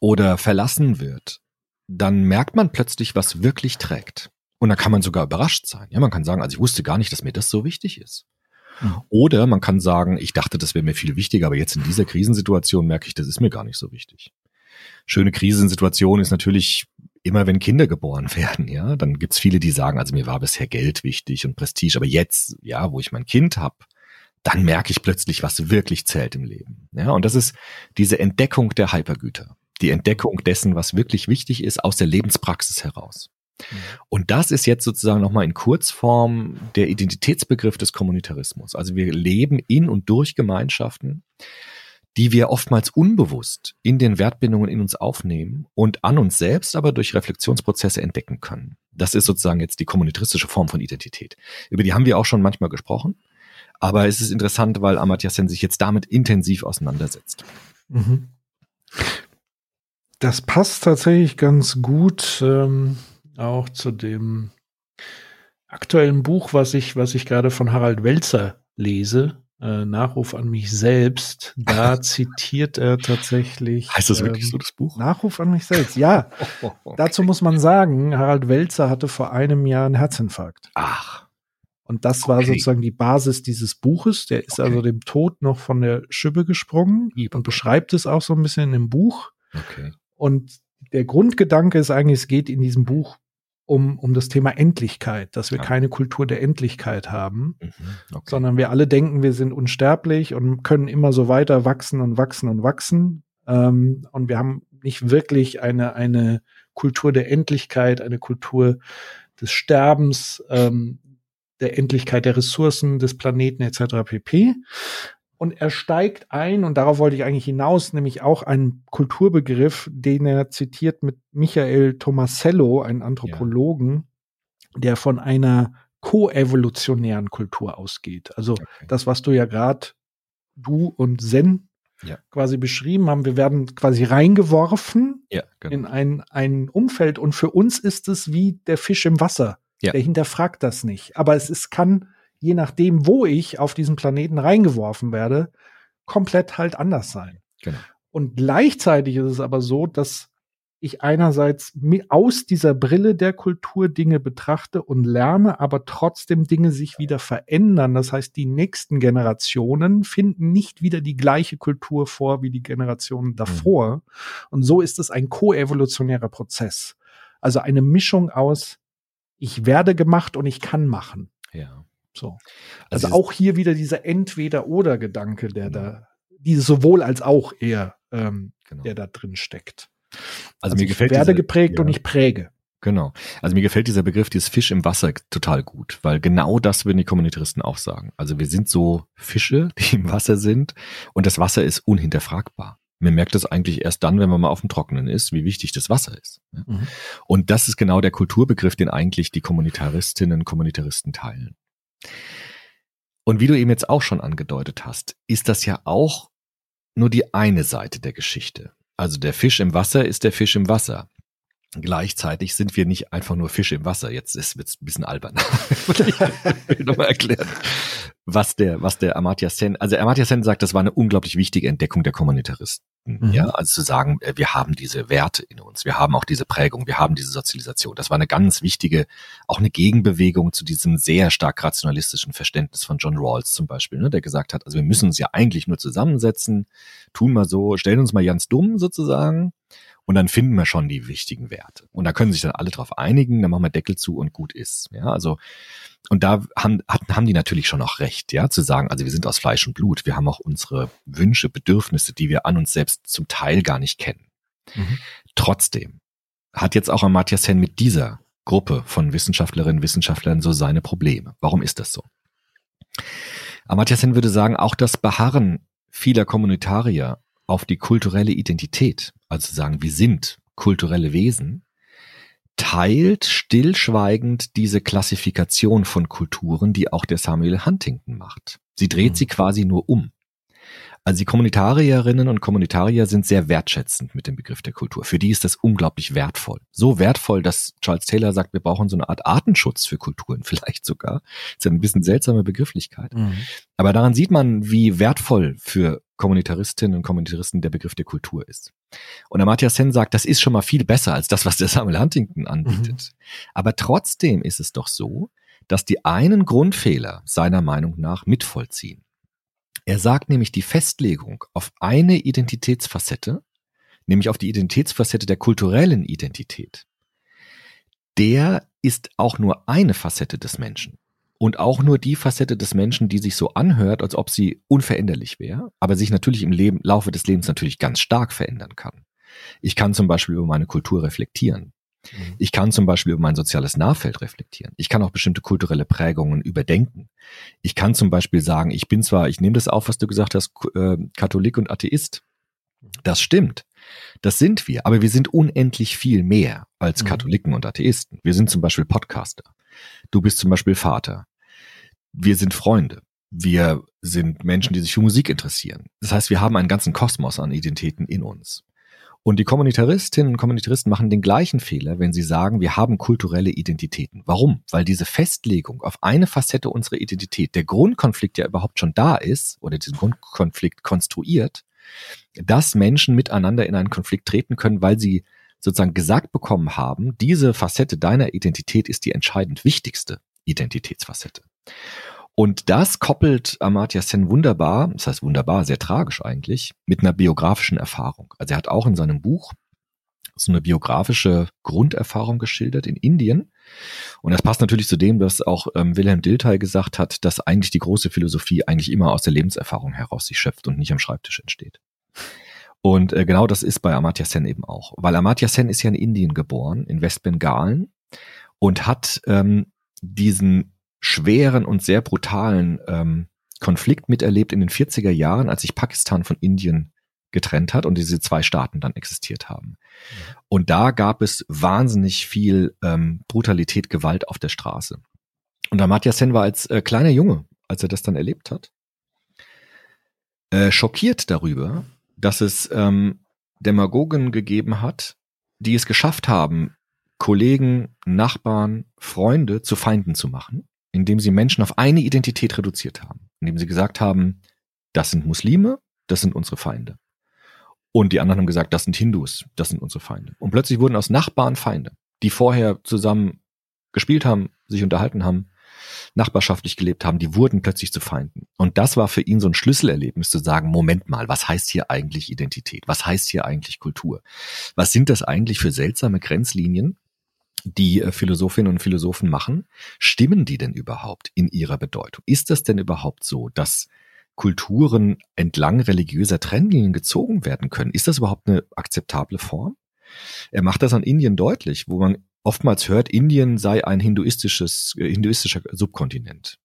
oder verlassen wird, dann merkt man plötzlich, was wirklich trägt. Und da kann man sogar überrascht sein. Ja, man kann sagen, also ich wusste gar nicht, dass mir das so wichtig ist. Mhm. Oder man kann sagen, ich dachte, das wäre mir viel wichtiger, aber jetzt in dieser Krisensituation merke ich, das ist mir gar nicht so wichtig. Schöne Krisensituation ist natürlich immer, wenn Kinder geboren werden, ja, dann gibt's viele, die sagen, also mir war bisher Geld wichtig und Prestige, aber jetzt, ja, wo ich mein Kind habe, dann merke ich plötzlich, was wirklich zählt im Leben. Ja, und das ist diese Entdeckung der Hypergüter, die Entdeckung dessen, was wirklich wichtig ist, aus der Lebenspraxis heraus. Und das ist jetzt sozusagen nochmal in Kurzform der Identitätsbegriff des Kommunitarismus. Also wir leben in und durch Gemeinschaften, die wir oftmals unbewusst in den Wertbindungen in uns aufnehmen und an uns selbst aber durch Reflexionsprozesse entdecken können. Das ist sozusagen jetzt die kommunitaristische Form von Identität. Über die haben wir auch schon manchmal gesprochen. Aber es ist interessant, weil Amartya Sen sich jetzt damit intensiv auseinandersetzt. Mhm. Das passt tatsächlich ganz gut ähm, auch zu dem aktuellen Buch, was ich, was ich gerade von Harald Welzer lese. Äh, Nachruf an mich selbst. Da zitiert er tatsächlich. Heißt das wirklich ähm, so, das Buch? Nachruf an mich selbst, ja. Dazu muss man sagen, Harald Welzer hatte vor einem Jahr einen Herzinfarkt. Ach, Und das war Okay. sozusagen die Basis dieses Buches. Der ist Okay. also dem Tod noch von der Schippe gesprungen und beschreibt es auch so ein bisschen in dem Buch. okay. Und der Grundgedanke ist eigentlich, es geht in diesem Buch um, um das Thema Endlichkeit, dass wir Ja. keine Kultur der Endlichkeit haben, Mhm, okay. sondern wir alle denken, wir sind unsterblich und können immer so weiter wachsen und wachsen und wachsen. Ähm, und wir haben nicht wirklich eine, eine Kultur der Endlichkeit, eine Kultur des Sterbens, ähm, der Endlichkeit der Ressourcen des Planeten etc. pp. Und er steigt ein, und darauf wollte ich eigentlich hinaus, nämlich auch einen Kulturbegriff, den er zitiert mit Michael Tomasello, einen Anthropologen, der von einer koevolutionären Kultur ausgeht. Also okay. das, was du ja gerade du und Zen Ja. quasi beschrieben haben, wir werden quasi reingeworfen ja, genau. in ein, ein Umfeld und für uns ist es wie der Fisch im Wasser. Ja. Der hinterfragt das nicht. Aber es ist, kann, je nachdem, wo ich auf diesen Planeten reingeworfen werde, komplett halt anders sein. Genau. Und gleichzeitig ist es aber so, dass ich einerseits aus dieser Brille der Kultur Dinge betrachte und lerne, aber trotzdem Dinge sich wieder verändern. Das heißt, die nächsten Generationen finden nicht wieder die gleiche Kultur vor wie die Generationen davor. Und so ist es ein koevolutionärer Prozess. Also eine Mischung aus, ich werde gemacht und ich kann machen. Ja. So. Also Also, auch hier wieder dieser Entweder-Oder-Gedanke, der da, dieses sowohl als auch eher, ähm, Genau. der da drin steckt. Also, mir ich gefällt werde diese- geprägt ja. und ich präge. Genau. Also mir gefällt dieser Begriff, dieses Fisch im Wasser total gut, weil genau das würden die Kommunitaristen auch sagen. Also wir sind so Fische, die im Wasser sind und das Wasser ist unhinterfragbar. Man merkt das eigentlich erst dann, wenn man mal auf dem Trockenen ist, wie wichtig das Wasser ist. Ja. Mhm. Und das ist genau der Kulturbegriff, den eigentlich die Kommunitaristinnen und Kommunitaristen teilen. Und wie du eben jetzt auch schon angedeutet hast, ist das ja auch nur die eine Seite der Geschichte. Also der Fisch im Wasser ist der Fisch im Wasser. Gleichzeitig sind wir nicht einfach nur Fische im Wasser. Jetzt ist es ein bisschen albern. ich will nochmal erklären, was der, was der Amartya Sen, also Amartya Sen sagt, das war eine unglaublich wichtige Entdeckung der Kommunitaristen. Mhm. Ja, also zu sagen, äh, wir haben diese Werte in uns, wir haben auch diese Prägung, wir haben diese Sozialisation. Das war eine ganz wichtige, auch eine Gegenbewegung zu diesem sehr stark rationalistischen Verständnis von John Rawls zum Beispiel, ne, der gesagt hat, also wir müssen uns ja eigentlich nur zusammensetzen, tun mal so, stellen uns mal ganz dumm sozusagen und dann finden wir schon die wichtigen Werte. Und da können sich dann alle drauf einigen, dann machen wir Deckel zu und gut ist. Ja, also, und da haben, hatten, haben die natürlich schon auch recht, ja, zu sagen, also wir sind aus Fleisch und Blut, wir haben auch unsere Wünsche, Bedürfnisse, die wir an uns selbst zum Teil gar nicht kennen. Mhm. Trotzdem hat jetzt auch Amartya Sen mit dieser Gruppe von Wissenschaftlerinnen und Wissenschaftlern so seine Probleme. Warum ist das so? Amartya Sen würde sagen, auch das Beharren vieler Kommunitarier auf die kulturelle Identität, also sagen, wir sind kulturelle Wesen, teilt stillschweigend diese Klassifikation von Kulturen, die auch der Samuel Huntington macht. Sie dreht mhm. sie quasi nur um. Also die Kommunitarierinnen und Kommunitarier sind sehr wertschätzend mit dem Begriff der Kultur. Für die ist das unglaublich wertvoll. So wertvoll, dass Charles Taylor sagt, wir brauchen so eine Art Artenschutz für Kulturen vielleicht sogar. Das ist ja ein bisschen seltsame Begrifflichkeit. Mhm. Aber daran sieht man, wie wertvoll für Kommunitaristinnen und Kommunitaristen der Begriff der Kultur ist. Und Amartya Sen sagt, das ist schon mal viel besser als das, was der Samuel Huntington anbietet. Mhm. Aber trotzdem ist es doch so, dass die einen Grundfehler seiner Meinung nach mitvollziehen. Er sagt nämlich die Festlegung auf eine Identitätsfacette, nämlich auf die Identitätsfacette der kulturellen Identität, der ist auch nur eine Facette des Menschen. Und auch nur die Facette des Menschen, die sich so anhört, als ob sie unveränderlich wäre, aber sich natürlich im Leben, Laufe des Lebens natürlich ganz stark verändern kann. Ich kann zum Beispiel über meine Kultur reflektieren. Mhm. Ich kann zum Beispiel über mein soziales Nahfeld reflektieren. Ich kann auch bestimmte kulturelle Prägungen überdenken. Ich kann zum Beispiel sagen, ich bin zwar, ich nehme das auf, was du gesagt hast, äh, Katholik und Atheist. Das stimmt. Das sind wir, aber wir sind unendlich viel mehr als mhm. Katholiken und Atheisten. Wir sind zum Beispiel Podcaster. Du bist zum Beispiel Vater. Wir sind Freunde. Wir sind Menschen, die sich für Musik interessieren. Das heißt, wir haben einen ganzen Kosmos an Identitäten in uns. Und die Kommunitaristinnen und Kommunitaristen machen den gleichen Fehler, wenn sie sagen, wir haben kulturelle Identitäten. Warum? Weil diese Festlegung auf eine Facette unserer Identität, der Grundkonflikt ja überhaupt schon da ist oder diesen Grundkonflikt konstruiert, dass Menschen miteinander in einen Konflikt treten können, weil sie sozusagen gesagt bekommen haben, diese Facette deiner Identität ist die entscheidend wichtigste Identitätsfacette. Und das koppelt Amartya Sen wunderbar, das heißt wunderbar, sehr tragisch eigentlich, mit einer biografischen Erfahrung. Also er hat auch in seinem Buch so eine biografische Grunderfahrung geschildert in Indien. Und das passt natürlich zu dem, was auch ähm, Wilhelm Dilthey gesagt hat, dass eigentlich die große Philosophie eigentlich immer aus der Lebenserfahrung heraus sich schöpft und nicht am Schreibtisch entsteht. Und äh, genau das ist bei Amartya Sen eben auch. Weil Amartya Sen ist ja in Indien geboren, in Westbengalen, und hat ähm, diesen schweren und sehr brutalen ähm, Konflikt miterlebt in den 40er Jahren, als sich Pakistan von Indien getrennt hat und diese zwei Staaten dann existiert haben. Und da gab es wahnsinnig viel ähm, Brutalität, Gewalt auf der Straße. Und Amartya Sen war als äh, kleiner Junge, als er das dann erlebt hat, äh, schockiert darüber, dass es ähm, Demagogen gegeben hat, die es geschafft haben, Kollegen, Nachbarn, Freunde zu Feinden zu machen indem sie Menschen auf eine Identität reduziert haben, indem sie gesagt haben, das sind Muslime, das sind unsere Feinde. Und die anderen haben gesagt, das sind Hindus, das sind unsere Feinde. Und plötzlich wurden aus Nachbarn Feinde, die vorher zusammen gespielt haben, sich unterhalten haben, nachbarschaftlich gelebt haben, die wurden plötzlich zu Feinden. Und das war für ihn so ein Schlüsselerlebnis zu sagen, Moment mal, was heißt hier eigentlich Identität? Was heißt hier eigentlich Kultur? Was sind das eigentlich für seltsame Grenzlinien, die äh, Philosophinnen und Philosophen machen, stimmen die denn überhaupt in ihrer Bedeutung? Ist das denn überhaupt so, dass Kulturen entlang religiöser Trennlinien gezogen werden können? Ist das überhaupt eine akzeptable Form? Er macht das an Indien deutlich, wo man oftmals hört, Indien sei ein hinduistisches, äh, hinduistischer Subkontinent.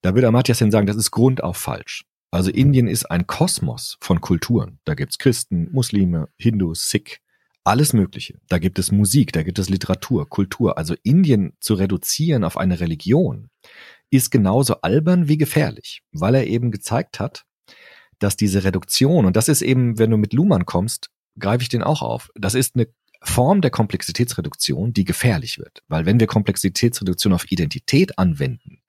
Da würde Amartya Sen sagen, das ist grundauf falsch. Also Indien ist ein Kosmos von Kulturen. Da gibt's Christen, Muslime, Hindus, Sikh, alles Mögliche. Da gibt es Musik, da gibt es Literatur, Kultur. Also Indien zu reduzieren auf eine Religion ist genauso albern wie gefährlich, weil er eben gezeigt hat, dass diese Reduktion, und das ist eben, wenn du mit Luhmann kommst, greife ich den auch auf. Das ist eine Form der Komplexitätsreduktion, die gefährlich wird. Weil wenn wir Komplexitätsreduktion auf Identität anwenden,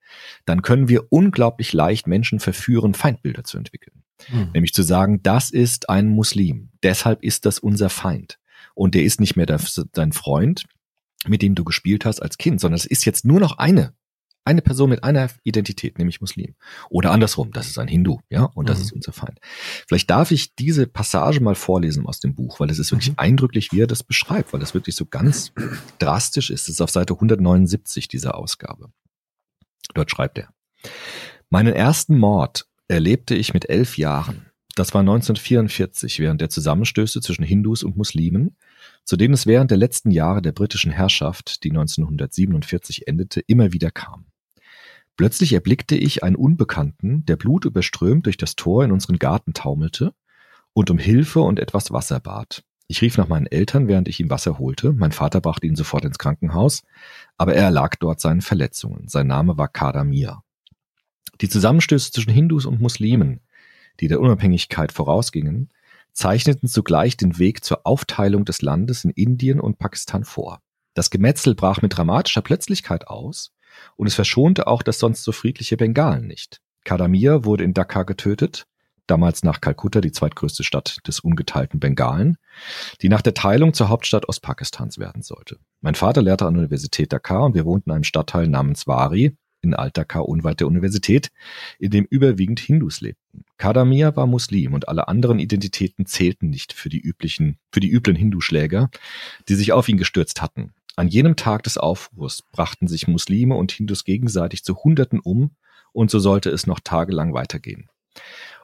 dann können wir unglaublich leicht Menschen verführen, Feindbilder zu entwickeln. Mhm. Nämlich zu sagen, das ist ein Muslim, deshalb ist das unser Feind. Und der ist nicht mehr dein Freund, mit dem du gespielt hast als Kind, sondern es ist jetzt nur noch eine eine Person mit einer Identität, nämlich Muslim. Oder andersrum, das ist ein Hindu, ja, und das mhm. ist unser Feind. Vielleicht darf ich diese Passage mal vorlesen aus dem Buch, weil es ist wirklich mhm. eindrücklich, wie er das beschreibt, weil das wirklich so ganz drastisch ist. Es ist auf Seite 179 dieser Ausgabe. Dort schreibt er. Meinen ersten Mord erlebte ich mit elf Jahren. Das war 1944 während der Zusammenstöße zwischen Hindus und Muslimen, zu denen es während der letzten Jahre der britischen Herrschaft, die 1947 endete, immer wieder kam. Plötzlich erblickte ich einen Unbekannten, der blutüberströmt durch das Tor in unseren Garten taumelte und um Hilfe und etwas Wasser bat. Ich rief nach meinen Eltern, während ich ihm Wasser holte. Mein Vater brachte ihn sofort ins Krankenhaus, aber er erlag dort seinen Verletzungen. Sein Name war Kadamir. Die Zusammenstöße zwischen Hindus und Muslimen, die der Unabhängigkeit vorausgingen, zeichneten zugleich den Weg zur Aufteilung des Landes in Indien und Pakistan vor. Das Gemetzel brach mit dramatischer Plötzlichkeit aus und es verschonte auch das sonst so friedliche Bengalen nicht. Kadamir wurde in Dhaka getötet, damals nach Kalkutta die zweitgrößte Stadt des ungeteilten Bengalen, die nach der Teilung zur Hauptstadt Ostpakistans werden sollte. Mein Vater lehrte an der Universität Dhaka und wir wohnten in einem Stadtteil namens Wari in Alt-Dhaka unweit der Universität, in dem überwiegend Hindus lebten. Kadamir war Muslim und alle anderen Identitäten zählten nicht für die üblichen, für die üblen Hinduschläger, die sich auf ihn gestürzt hatten. An jenem Tag des Aufruhrs brachten sich Muslime und Hindus gegenseitig zu Hunderten um und so sollte es noch tagelang weitergehen.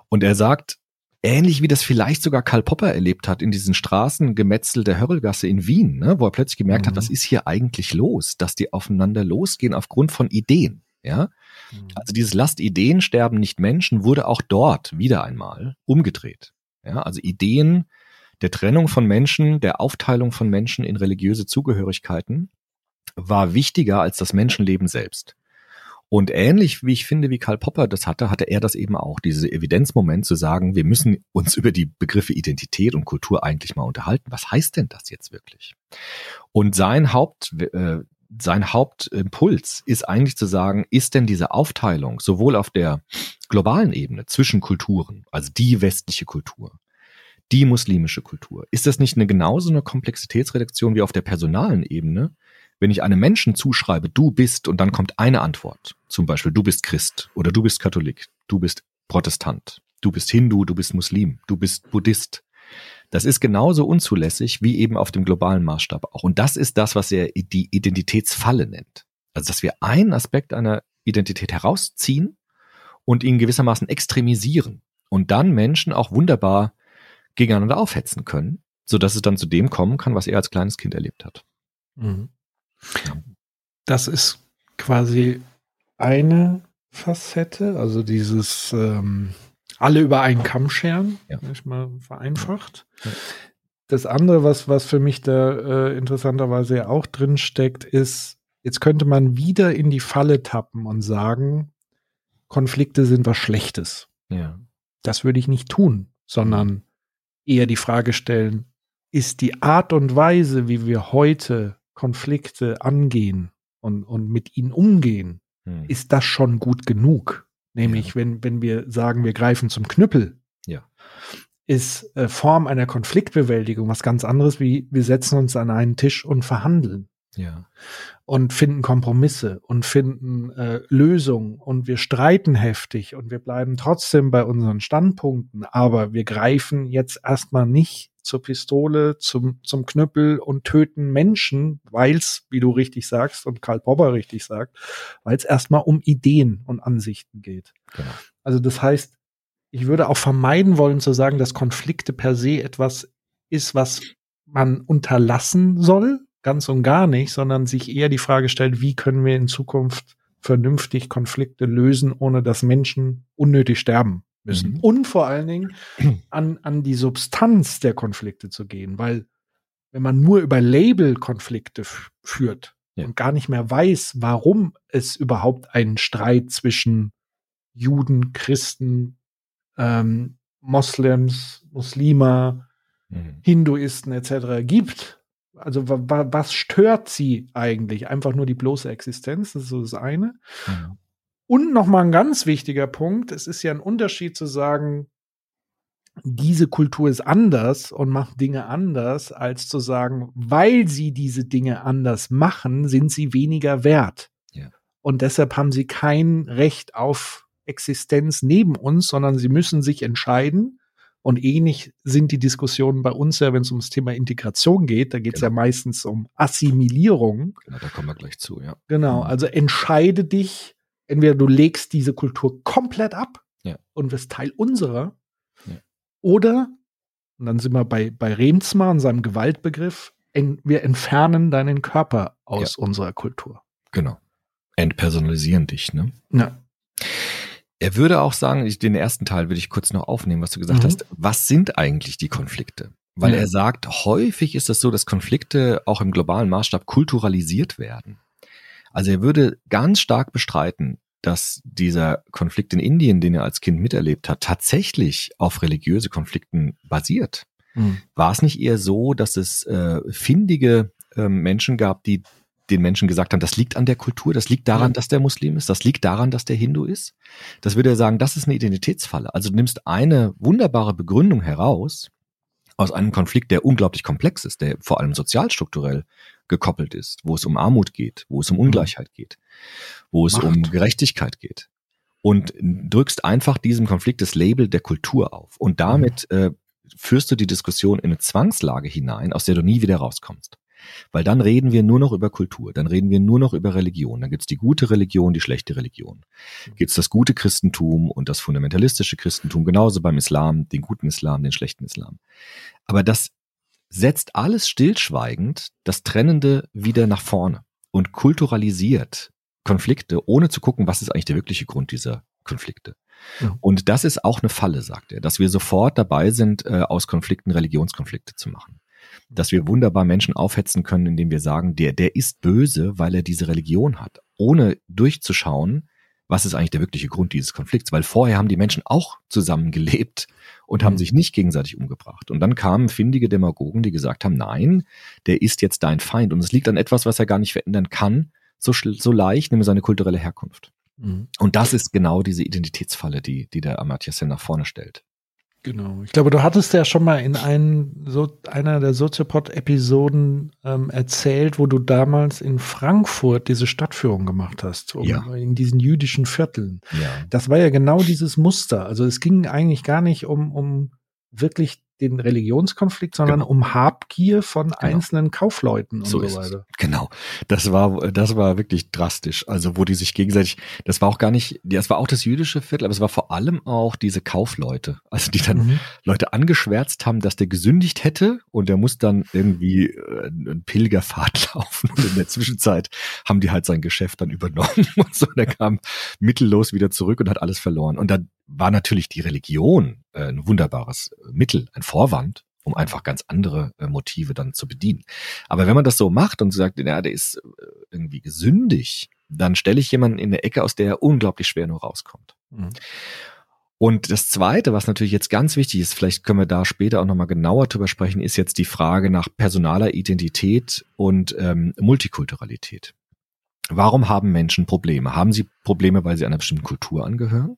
Und er sagt, ähnlich wie das vielleicht sogar Karl Popper erlebt hat in diesen Straßengemetzel der Hörlgasse in Wien, ne, wo er plötzlich gemerkt mhm. hat, was ist hier eigentlich los, dass die aufeinander losgehen aufgrund von Ideen. Ja, mhm. also dieses Last Ideen sterben nicht Menschen wurde auch dort wieder einmal umgedreht. Ja, also Ideen der Trennung von Menschen, der Aufteilung von Menschen in religiöse Zugehörigkeiten war wichtiger als das Menschenleben selbst. Und ähnlich wie ich finde, wie Karl Popper das hatte, hatte er das eben auch, diese Evidenzmoment zu sagen, wir müssen uns über die Begriffe Identität und Kultur eigentlich mal unterhalten. Was heißt denn das jetzt wirklich? Und sein Haupt, äh, sein Hauptimpuls ist eigentlich zu sagen, ist denn diese Aufteilung sowohl auf der globalen Ebene zwischen Kulturen, also die westliche Kultur, die muslimische Kultur. Ist das nicht eine genauso eine Komplexitätsreduktion wie auf der personalen Ebene? Wenn ich einem Menschen zuschreibe, du bist, und dann kommt eine Antwort, zum Beispiel du bist Christ oder du bist Katholik, du bist Protestant, du bist Hindu, du bist Muslim, du bist Buddhist. Das ist genauso unzulässig wie eben auf dem globalen Maßstab auch. Und das ist das, was er die Identitätsfalle nennt. Also, dass wir einen Aspekt einer Identität herausziehen und ihn gewissermaßen extremisieren und dann Menschen auch wunderbar gegeneinander aufhetzen können, so dass es dann zu dem kommen kann, was er als kleines Kind erlebt hat. Mhm. Das ist quasi eine Facette, also dieses ähm, alle über einen Kamm scheren, ja. mal vereinfacht. Ja. Das andere, was, was für mich da äh, interessanterweise ja auch drin steckt, ist, jetzt könnte man wieder in die Falle tappen und sagen, Konflikte sind was Schlechtes. Ja. Das würde ich nicht tun, sondern eher die Frage stellen, ist die Art und Weise, wie wir heute Konflikte angehen und, und mit ihnen umgehen, hm. ist das schon gut genug? Nämlich, ja. wenn, wenn wir sagen, wir greifen zum Knüppel, ja. ist äh, Form einer Konfliktbewältigung was ganz anderes, wie wir setzen uns an einen Tisch und verhandeln. Ja. Und finden Kompromisse und finden äh, Lösungen und wir streiten heftig und wir bleiben trotzdem bei unseren Standpunkten, aber wir greifen jetzt erstmal nicht zur Pistole, zum, zum Knüppel und töten Menschen, weil's, wie du richtig sagst und Karl Popper richtig sagt, weil es erstmal um Ideen und Ansichten geht. Genau. Also das heißt, ich würde auch vermeiden wollen zu sagen, dass Konflikte per se etwas ist, was man unterlassen soll, ganz und gar nicht, sondern sich eher die Frage stellt, wie können wir in Zukunft vernünftig Konflikte lösen, ohne dass Menschen unnötig sterben müssen. Mhm. Und vor allen Dingen an, an die Substanz der Konflikte zu gehen, weil wenn man nur über Label-Konflikte führt ja. und gar nicht mehr weiß, warum es überhaupt einen Streit zwischen Juden, Christen, ähm, Moslems, Muslima, mhm. Hinduisten etc. gibt, also wa, wa, was stört sie eigentlich? Einfach nur die bloße Existenz, das ist so das eine. Mhm. Und nochmal ein ganz wichtiger Punkt, es ist ja ein Unterschied zu sagen, diese Kultur ist anders und macht Dinge anders, als zu sagen, weil sie diese Dinge anders machen, sind sie weniger wert. Ja. Und deshalb haben sie kein Recht auf Existenz neben uns, sondern sie müssen sich entscheiden. Und ähnlich sind die Diskussionen bei uns ja, wenn es ums Thema Integration geht. Da geht es Genau. ja meistens um Assimilierung. Genau, da kommen wir gleich zu, ja. Genau, also entscheide dich, entweder du legst diese Kultur komplett ab Ja. und wirst Teil unserer, Ja. oder, und dann sind wir bei, bei Remsmar und seinem Gewaltbegriff, en, wir entfernen deinen Körper aus unserer Kultur. Genau. Entpersonalisieren dich, ne? Ja. Er würde auch sagen, ich, den ersten Teil würde ich kurz noch aufnehmen, was du gesagt Mhm. hast. Was sind eigentlich die Konflikte? Weil Ja. er sagt, häufig ist es so, dass Konflikte auch im globalen Maßstab kulturalisiert werden. Also er würde ganz stark bestreiten, dass dieser Konflikt in Indien, den er als Kind miterlebt hat, tatsächlich auf religiöse Konflikten basiert. Mhm. War es nicht eher so, dass es äh, findige ähm, Menschen gab, die den Menschen gesagt haben, das liegt an der Kultur, das liegt daran, Ja. dass der Muslim ist, das liegt daran, dass der Hindu ist? Das würde er sagen, das ist eine Identitätsfalle. Also du nimmst eine wunderbare Begründung heraus aus einem Konflikt, der unglaublich komplex ist, der vor allem sozialstrukturell gekoppelt ist, wo es um Armut geht, wo es um Ungleichheit geht, wo es Macht. um Gerechtigkeit geht. Und drückst einfach diesem Konflikt das Label der Kultur auf. Und damit äh, führst du die Diskussion in eine Zwangslage hinein, aus der du nie wieder rauskommst. Weil dann reden wir nur noch über Kultur, dann reden wir nur noch über Religion. Dann gibt's die gute Religion, die schlechte Religion. Gibt's das gute Christentum und das fundamentalistische Christentum, genauso beim Islam, den guten Islam, den schlechten Islam. Aber das setzt alles stillschweigend das Trennende wieder nach vorne und kulturalisiert Konflikte, ohne zu gucken, was ist eigentlich der wirkliche Grund dieser Konflikte. Ja. Und das ist auch eine Falle, sagt er, dass wir sofort dabei sind, äh, aus Konflikten Religionskonflikte zu machen. Dass wir wunderbar Menschen aufhetzen können, indem wir sagen, der, der ist böse, weil er diese Religion hat, ohne durchzuschauen, was ist eigentlich der wirkliche Grund dieses Konflikts, weil vorher haben die Menschen auch zusammen gelebt und haben Mhm. sich nicht gegenseitig umgebracht. Und dann kamen findige Demagogen, die gesagt haben, nein, der ist jetzt dein Feind und es liegt an etwas, was er gar nicht verändern kann, so, so leicht, nämlich seine kulturelle Herkunft. Mhm. Und das ist genau diese Identitätsfalle, die, die der Amartya Sen nach vorne stellt. Genau. Ich glaube, du hattest ja schon mal in einen, so, einer der Soziopod-Episoden ähm, erzählt, wo du damals in Frankfurt diese Stadtführung gemacht hast, um, Ja. in diesen jüdischen Vierteln. Ja. Das war ja genau dieses Muster. Also es ging eigentlich gar nicht um, um wirklich den Religionskonflikt, sondern Genau. um Habgier von einzelnen Kaufleuten und So so, es. weiter. Genau. Das war, das war wirklich drastisch. Also, wo die sich gegenseitig, das war auch gar nicht, das war auch das jüdische Viertel, aber es war vor allem auch diese Kaufleute. Also, die dann Mhm. Leute angeschwärzt haben, dass der gesündigt hätte und der muss dann irgendwie äh, einen Pilgerpfad laufen. Und in der Zwischenzeit haben die halt sein Geschäft dann übernommen und so. Und er kam mittellos wieder zurück und hat alles verloren. Und da war natürlich die Religion äh, ein wunderbares Mittel, ein Vorwand, um einfach ganz andere äh, Motive dann zu bedienen. Aber wenn man das so macht und sagt, ja, der ist äh, irgendwie gesündig, dann stelle ich jemanden in eine Ecke, aus der er unglaublich schwer nur rauskommt. Mhm. Und das Zweite, was natürlich jetzt ganz wichtig ist, vielleicht können wir da später auch nochmal genauer drüber sprechen, ist jetzt die Frage nach personaler Identität und ähm, Multikulturalität. Warum haben Menschen Probleme? Haben sie Probleme, weil sie einer bestimmten Kultur angehören?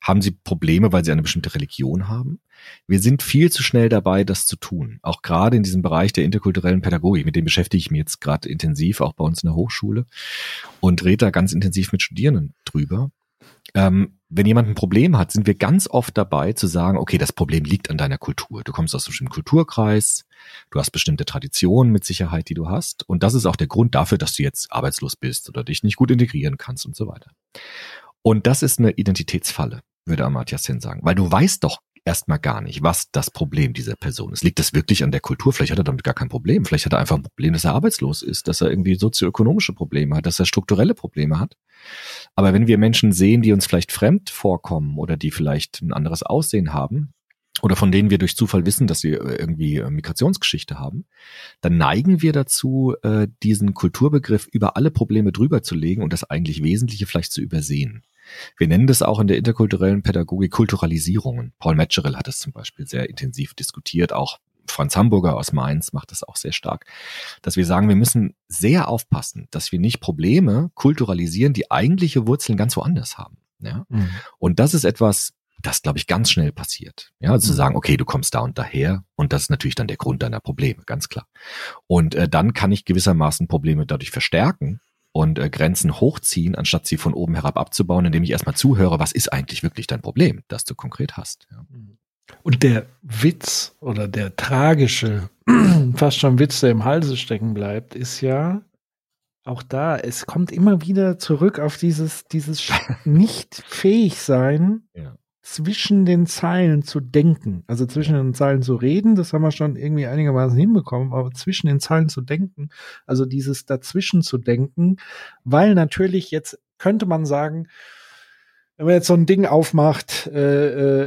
Haben sie Probleme, weil sie eine bestimmte Religion haben? Wir sind viel zu schnell dabei, das zu tun. Auch gerade in diesem Bereich der interkulturellen Pädagogik, mit dem beschäftige ich mich jetzt gerade intensiv, auch bei uns in der Hochschule und rede da ganz intensiv mit Studierenden drüber. Ähm, wenn jemand ein Problem hat, sind wir ganz oft dabei zu sagen, okay, das Problem liegt an deiner Kultur. Du kommst aus einem bestimmten Kulturkreis, du hast bestimmte Traditionen mit Sicherheit, die du hast. Und das ist auch der Grund dafür, dass du jetzt arbeitslos bist oder dich nicht gut integrieren kannst und so weiter. Und das ist eine Identitätsfalle, würde Amartya Sen sagen, weil du weißt doch erstmal gar nicht, was das Problem dieser Person ist. Liegt das wirklich an der Kultur? Vielleicht hat er damit gar kein Problem. Vielleicht hat er einfach ein Problem, dass er arbeitslos ist, dass er irgendwie sozioökonomische Probleme hat, dass er strukturelle Probleme hat. Aber wenn wir Menschen sehen, die uns vielleicht fremd vorkommen oder die vielleicht ein anderes Aussehen haben, oder von denen wir durch Zufall wissen, dass sie äh, irgendwie äh, Migrationsgeschichte haben, dann neigen wir dazu, äh, diesen Kulturbegriff über alle Probleme drüber zu legen und das eigentlich Wesentliche vielleicht zu übersehen. Wir nennen das auch in der interkulturellen Pädagogik Kulturalisierungen. Paul Metzgerel hat es zum Beispiel sehr intensiv diskutiert, auch Franz Hamburger aus Mainz macht das auch sehr stark, dass wir sagen, wir müssen sehr aufpassen, dass wir nicht Probleme kulturalisieren, die eigentliche Wurzeln ganz woanders haben. Ja? Mhm. Und das ist etwas, das, glaube ich, ganz schnell passiert. Ja, also zu sagen, okay, du kommst da und daher und das ist natürlich dann der Grund deiner Probleme, ganz klar. Und äh, dann kann ich gewissermaßen Probleme dadurch verstärken und äh, Grenzen hochziehen, anstatt sie von oben herab abzubauen, indem ich erstmal zuhöre, was ist eigentlich wirklich dein Problem, das du konkret hast. Ja. Und der Witz oder der tragische, fast schon Witz, der im Halse stecken bleibt, ist ja auch da, es kommt immer wieder zurück auf dieses, dieses nicht fähig sein, Ja. Zwischen den Zeilen zu denken. Also zwischen den Zeilen zu reden, das haben wir schon irgendwie einigermaßen hinbekommen, aber zwischen den Zeilen zu denken, also dieses dazwischen zu denken, weil natürlich jetzt könnte man sagen, wenn man jetzt so ein Ding aufmacht, äh, äh,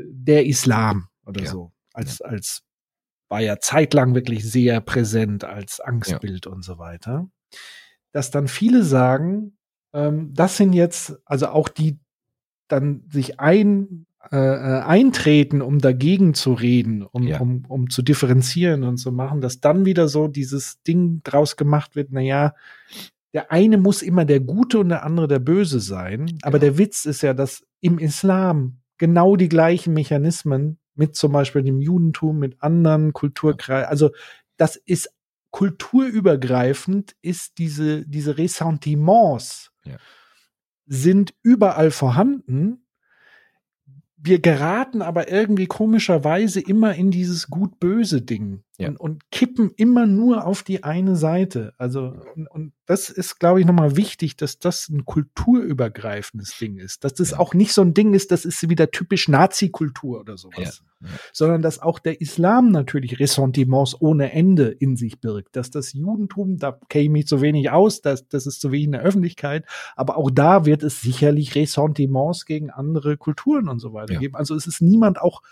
äh, der Islam oder Ja. so, als, als war ja zeitlang wirklich sehr präsent als Angstbild und so weiter, dass dann viele sagen, ähm, das sind jetzt, also auch die dann sich ein, äh, äh, eintreten, um dagegen zu reden, um, Ja. um, um zu differenzieren und zu machen, dass dann wieder so dieses Ding draus gemacht wird, na ja, der eine muss immer der Gute und der andere der Böse sein. Aber Genau. der Witz ist ja, dass im Islam genau die gleichen Mechanismen mit zum Beispiel dem Judentum, mit anderen Kulturkreisen, also das ist kulturübergreifend, ist diese, diese Ressentiments Ja. Sind überall vorhanden. Wir geraten aber irgendwie komischerweise immer in dieses gut-böse Ding Ja. und, und kippen immer nur auf die eine Seite. Also, und, und das ist, glaube ich, nochmal wichtig, dass das ein kulturübergreifendes Ding ist. Dass das Ja. auch nicht so ein Ding ist, das ist wieder typisch Nazi-Kultur oder sowas. Ja. Sondern dass auch der Islam natürlich Ressentiments ohne Ende in sich birgt. Dass das Judentum, da kenne ich mich zu wenig aus, das, das ist zu wenig in der Öffentlichkeit, aber auch da wird es sicherlich Ressentiments gegen andere Kulturen und so weiter geben. Also es ist niemand auch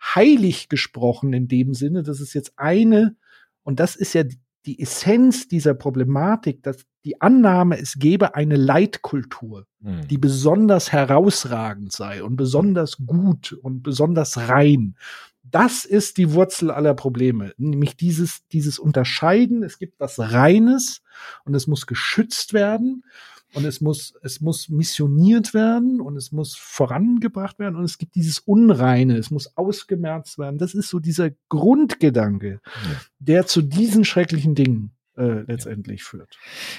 heilig gesprochen in dem Sinne, dass es jetzt eine, und das ist ja die- Essenz dieser Problematik, dass die Annahme, es gebe eine Leitkultur, Mhm. die besonders herausragend sei und besonders gut und besonders rein. Das ist die Wurzel aller Probleme, nämlich dieses, dieses Unterscheiden. Es gibt was Reines und es muss geschützt werden und es muss, es muss missioniert werden und es muss vorangebracht werden und es gibt dieses Unreine, es muss ausgemerzt werden. Das ist so dieser Grundgedanke, der zu diesen schrecklichen Dingen äh, letztendlich führt.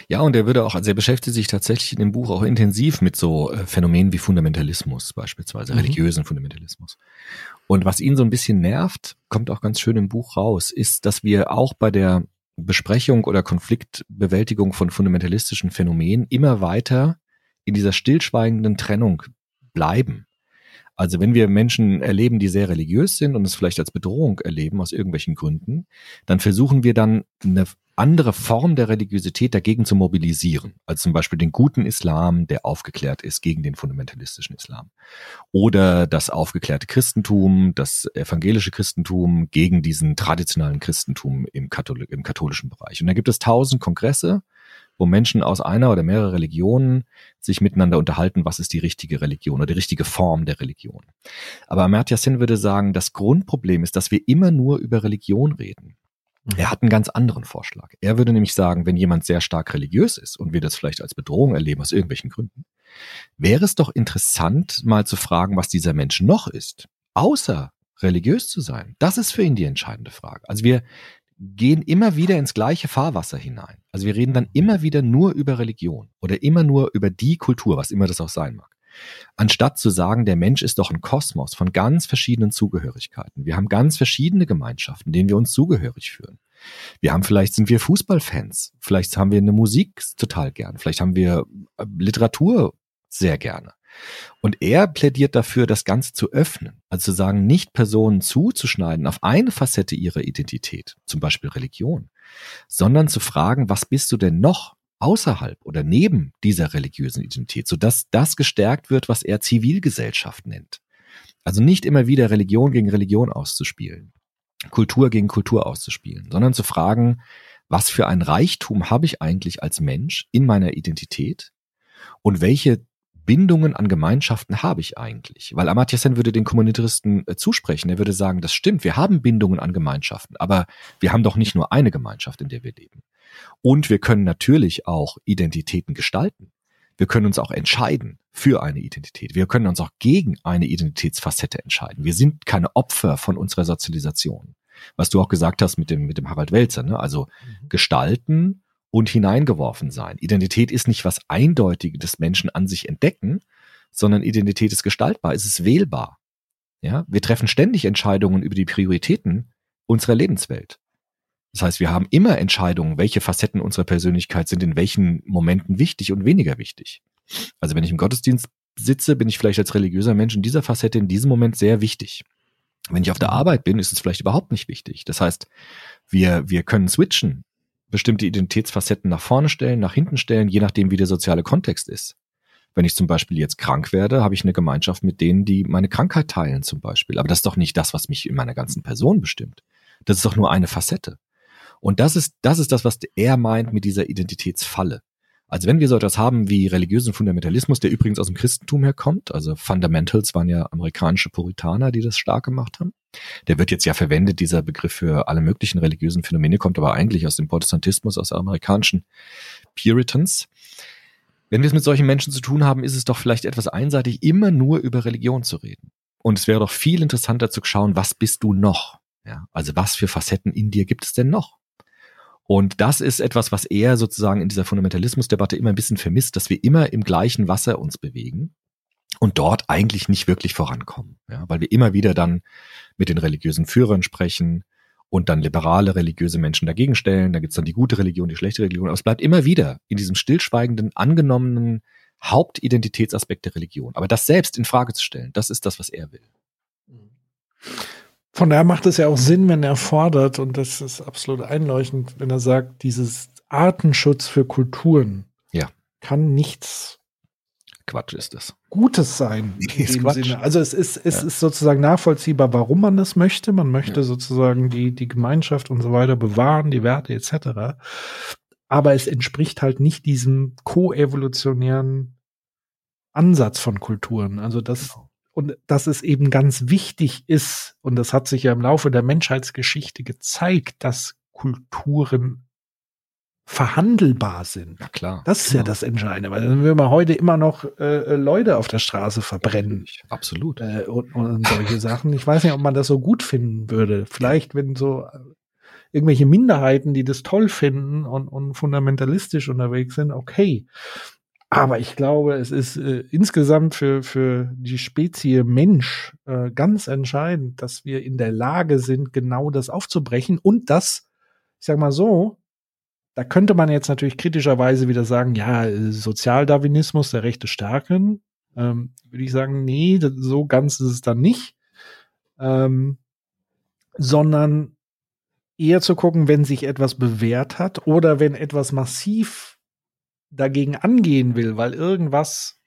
Ja, und er würde auch, also er beschäftigt sich tatsächlich in dem Buch auch intensiv mit so äh, Phänomenen wie Fundamentalismus, beispielsweise Mhm. religiösen Fundamentalismus. Und was ihn so ein bisschen nervt, kommt auch ganz schön im Buch raus, ist, dass wir auch bei der Besprechung oder Konfliktbewältigung von fundamentalistischen Phänomenen immer weiter in dieser stillschweigenden Trennung bleiben. Also wenn wir Menschen erleben, die sehr religiös sind und es vielleicht als Bedrohung erleben aus irgendwelchen Gründen, dann versuchen wir dann eine andere Form der Religiosität dagegen zu mobilisieren. Also zum Beispiel den guten Islam, der aufgeklärt ist gegen den fundamentalistischen Islam. Oder das aufgeklärte Christentum, das evangelische Christentum gegen diesen traditionellen Christentum im, Kathol im katholischen Bereich. Und da gibt es tausend Kongresse, wo Menschen aus einer oder mehrere Religionen sich miteinander unterhalten, was ist die richtige Religion oder die richtige Form der Religion. Aber Amartya Sen würde sagen, das Grundproblem ist, dass wir immer nur über Religion reden. Er hat einen ganz anderen Vorschlag. Er würde nämlich sagen, wenn jemand sehr stark religiös ist und wir das vielleicht als Bedrohung erleben aus irgendwelchen Gründen, wäre es doch interessant, mal zu fragen, was dieser Mensch noch ist, außer religiös zu sein. Das ist für ihn die entscheidende Frage. Also wir gehen immer wieder ins gleiche Fahrwasser hinein. Also wir reden dann immer wieder nur über Religion oder immer nur über die Kultur, was immer das auch sein mag. Anstatt zu sagen, der Mensch ist doch ein Kosmos von ganz verschiedenen Zugehörigkeiten. Wir haben ganz verschiedene Gemeinschaften, denen wir uns zugehörig fühlen. Wir haben vielleicht sind wir Fußballfans, vielleicht haben wir eine Musik total gern, vielleicht haben wir äh, Literatur sehr gerne. Und er plädiert dafür, das Ganze zu öffnen. Also zu sagen, nicht Personen zuzuschneiden auf eine Facette ihrer Identität, zum Beispiel Religion, sondern zu fragen, was bist du denn noch außerhalb oder neben dieser religiösen Identität, sodass das gestärkt wird, was er Zivilgesellschaft nennt. Also nicht immer wieder Religion gegen Religion auszuspielen, Kultur gegen Kultur auszuspielen, sondern zu fragen, was für ein Reichtum habe ich eigentlich als Mensch in meiner Identität und welche Bindungen an Gemeinschaften habe ich eigentlich? Weil Amartya Sen würde den Kommuniteristen äh, zusprechen. Er würde sagen, das stimmt, wir haben Bindungen an Gemeinschaften, aber wir haben doch nicht nur eine Gemeinschaft, in der wir leben. Und wir können natürlich auch Identitäten gestalten. Wir können uns auch entscheiden für eine Identität. Wir können uns auch gegen eine Identitätsfacette entscheiden. Wir sind keine Opfer von unserer Sozialisation. Was du auch gesagt hast mit dem, mit dem Harald Welzer, ne? also mhm. gestalten und hineingeworfen sein. Identität ist nicht was Eindeutiges Menschen an sich entdecken, sondern Identität ist gestaltbar, es ist wählbar. Ja, wir treffen ständig Entscheidungen über die Prioritäten unserer Lebenswelt. Das heißt, wir haben immer Entscheidungen, welche Facetten unserer Persönlichkeit sind in welchen Momenten wichtig und weniger wichtig. Also wenn ich im Gottesdienst sitze, bin ich vielleicht als religiöser Mensch in dieser Facette in diesem Moment sehr wichtig. Wenn ich auf der Arbeit bin, ist es vielleicht überhaupt nicht wichtig. Das heißt, wir, wir können switchen, bestimmte Identitätsfacetten nach vorne stellen, nach hinten stellen, je nachdem, wie der soziale Kontext ist. Wenn ich zum Beispiel jetzt krank werde, habe ich eine Gemeinschaft mit denen, die meine Krankheit teilen zum Beispiel. Aber das ist doch nicht das, was mich in meiner ganzen Person bestimmt. Das ist doch nur eine Facette. Und das ist, das ist das, was er meint mit dieser Identitätsfalle. Also wenn wir so etwas haben wie religiösen Fundamentalismus, der übrigens aus dem Christentum herkommt, also Fundamentals waren ja amerikanische Puritaner, die das stark gemacht haben. Der wird jetzt ja verwendet, dieser Begriff für alle möglichen religiösen Phänomene, kommt aber eigentlich aus dem Protestantismus, aus amerikanischen Puritans. Wenn wir es mit solchen Menschen zu tun haben, ist es doch vielleicht etwas einseitig, immer nur über Religion zu reden. Und es wäre doch viel interessanter zu schauen, was bist du noch? Ja, also was für Facetten in dir gibt es denn noch? Und das ist etwas, was er sozusagen in dieser Fundamentalismusdebatte immer ein bisschen vermisst, dass wir immer im gleichen Wasser uns bewegen und dort eigentlich nicht wirklich vorankommen, ja, weil wir immer wieder dann mit den religiösen Führern sprechen und dann liberale religiöse Menschen dagegen stellen, da gibt's dann die gute Religion, die schlechte Religion, aber es bleibt immer wieder in diesem stillschweigenden, angenommenen Hauptidentitätsaspekt der Religion. Aber das selbst in Frage zu stellen, das ist das, was er will. Von daher macht es ja auch Sinn, wenn er fordert, und das ist absolut einleuchtend, wenn er sagt, dieses Artenschutz für Kulturen ja. kann nichts Quatsch ist es. Gutes sein. Also es ist, es ja. ist sozusagen nachvollziehbar, warum man das möchte. Man möchte ja. sozusagen die, die Gemeinschaft und so weiter bewahren, die Werte etc. Aber es entspricht halt nicht diesem koevolutionären Ansatz von Kulturen. Also das, genau und dass es eben ganz wichtig ist, und das hat sich ja im Laufe der Menschheitsgeschichte gezeigt, dass Kulturen verhandelbar sind. Ja, klar. Das ist genau. ja das Entscheidende, weil dann würden wir heute immer noch äh, Leute auf der Straße verbrennen. Absolut. Äh, und, und solche Sachen. Ich weiß nicht, ob man das so gut finden würde. Vielleicht, wenn so äh, irgendwelche Minderheiten, die das toll finden und, und fundamentalistisch unterwegs sind, okay. Aber ich glaube, es ist äh, insgesamt für, für die Spezie Mensch äh, ganz entscheidend, dass wir in der Lage sind, genau das aufzubrechen und das, ich sag mal so, da könnte man jetzt natürlich kritischerweise wieder sagen, ja, Sozialdarwinismus, der Rechte stärken. Ähm, würde ich sagen, nee, so ganz ist es dann nicht. Ähm, sondern eher zu gucken, wenn sich etwas bewährt hat oder wenn etwas massiv dagegen angehen will, weil irgendwas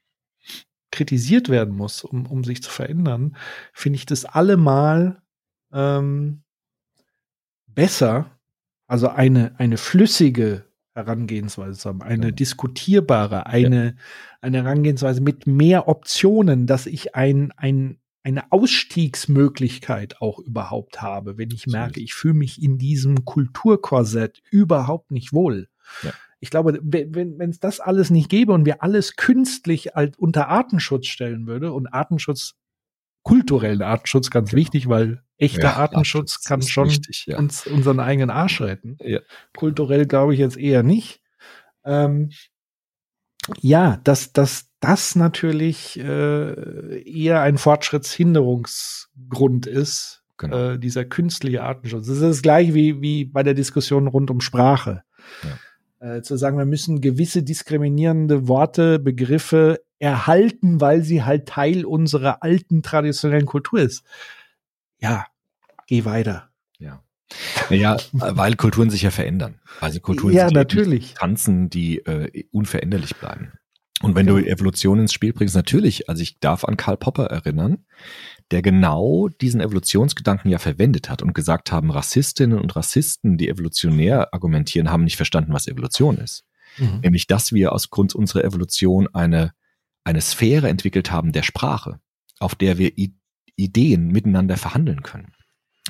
kritisiert werden muss, um, um sich zu verändern, finde ich das allemal ähm, besser, also eine, eine flüssige Herangehensweise zu haben, eine ja. diskutierbare, eine, ja. eine Herangehensweise mit mehr Optionen, dass ich ein, ein, eine Ausstiegsmöglichkeit auch überhaupt habe, wenn ich merke, ich fühle mich in diesem Kulturkorsett überhaupt nicht wohl. Ja ich glaube, wenn es das alles nicht gäbe und wir alles künstlich halt unter Artenschutz stellen würde und Artenschutz, kulturellen Artenschutz ganz genau. wichtig, weil echter ja, Artenschutz, Artenschutz kann schon wichtig, ja. uns unseren eigenen Arsch retten. Ja. Kulturell glaube ich jetzt eher nicht. Ähm, ja, dass dass das natürlich äh, eher ein Fortschrittshinderungsgrund ist, genau. äh, dieser künstliche Artenschutz. Das ist das gleiche wie, wie bei der Diskussion rund um Sprache. Ja äh, zu sagen, wir müssen gewisse diskriminierende Worte, Begriffe erhalten, weil sie halt Teil unserer alten traditionellen Kultur ist. Ja, geh weiter. Ja. Naja, weil Kulturen sich ja verändern. Also Kulturen ja, natürlich. Tanzen, die äh, unveränderlich bleiben. Und wenn okay. du Evolution ins Spiel bringst, natürlich, also ich darf an Karl Popper erinnern, der genau diesen Evolutionsgedanken ja verwendet hat und gesagt haben, Rassistinnen und Rassisten, die evolutionär argumentieren, haben nicht verstanden, was Evolution ist. Mhm. Nämlich, dass wir aus Grund unserer Evolution eine, eine Sphäre entwickelt haben der Sprache, auf der wir I Ideen miteinander verhandeln können,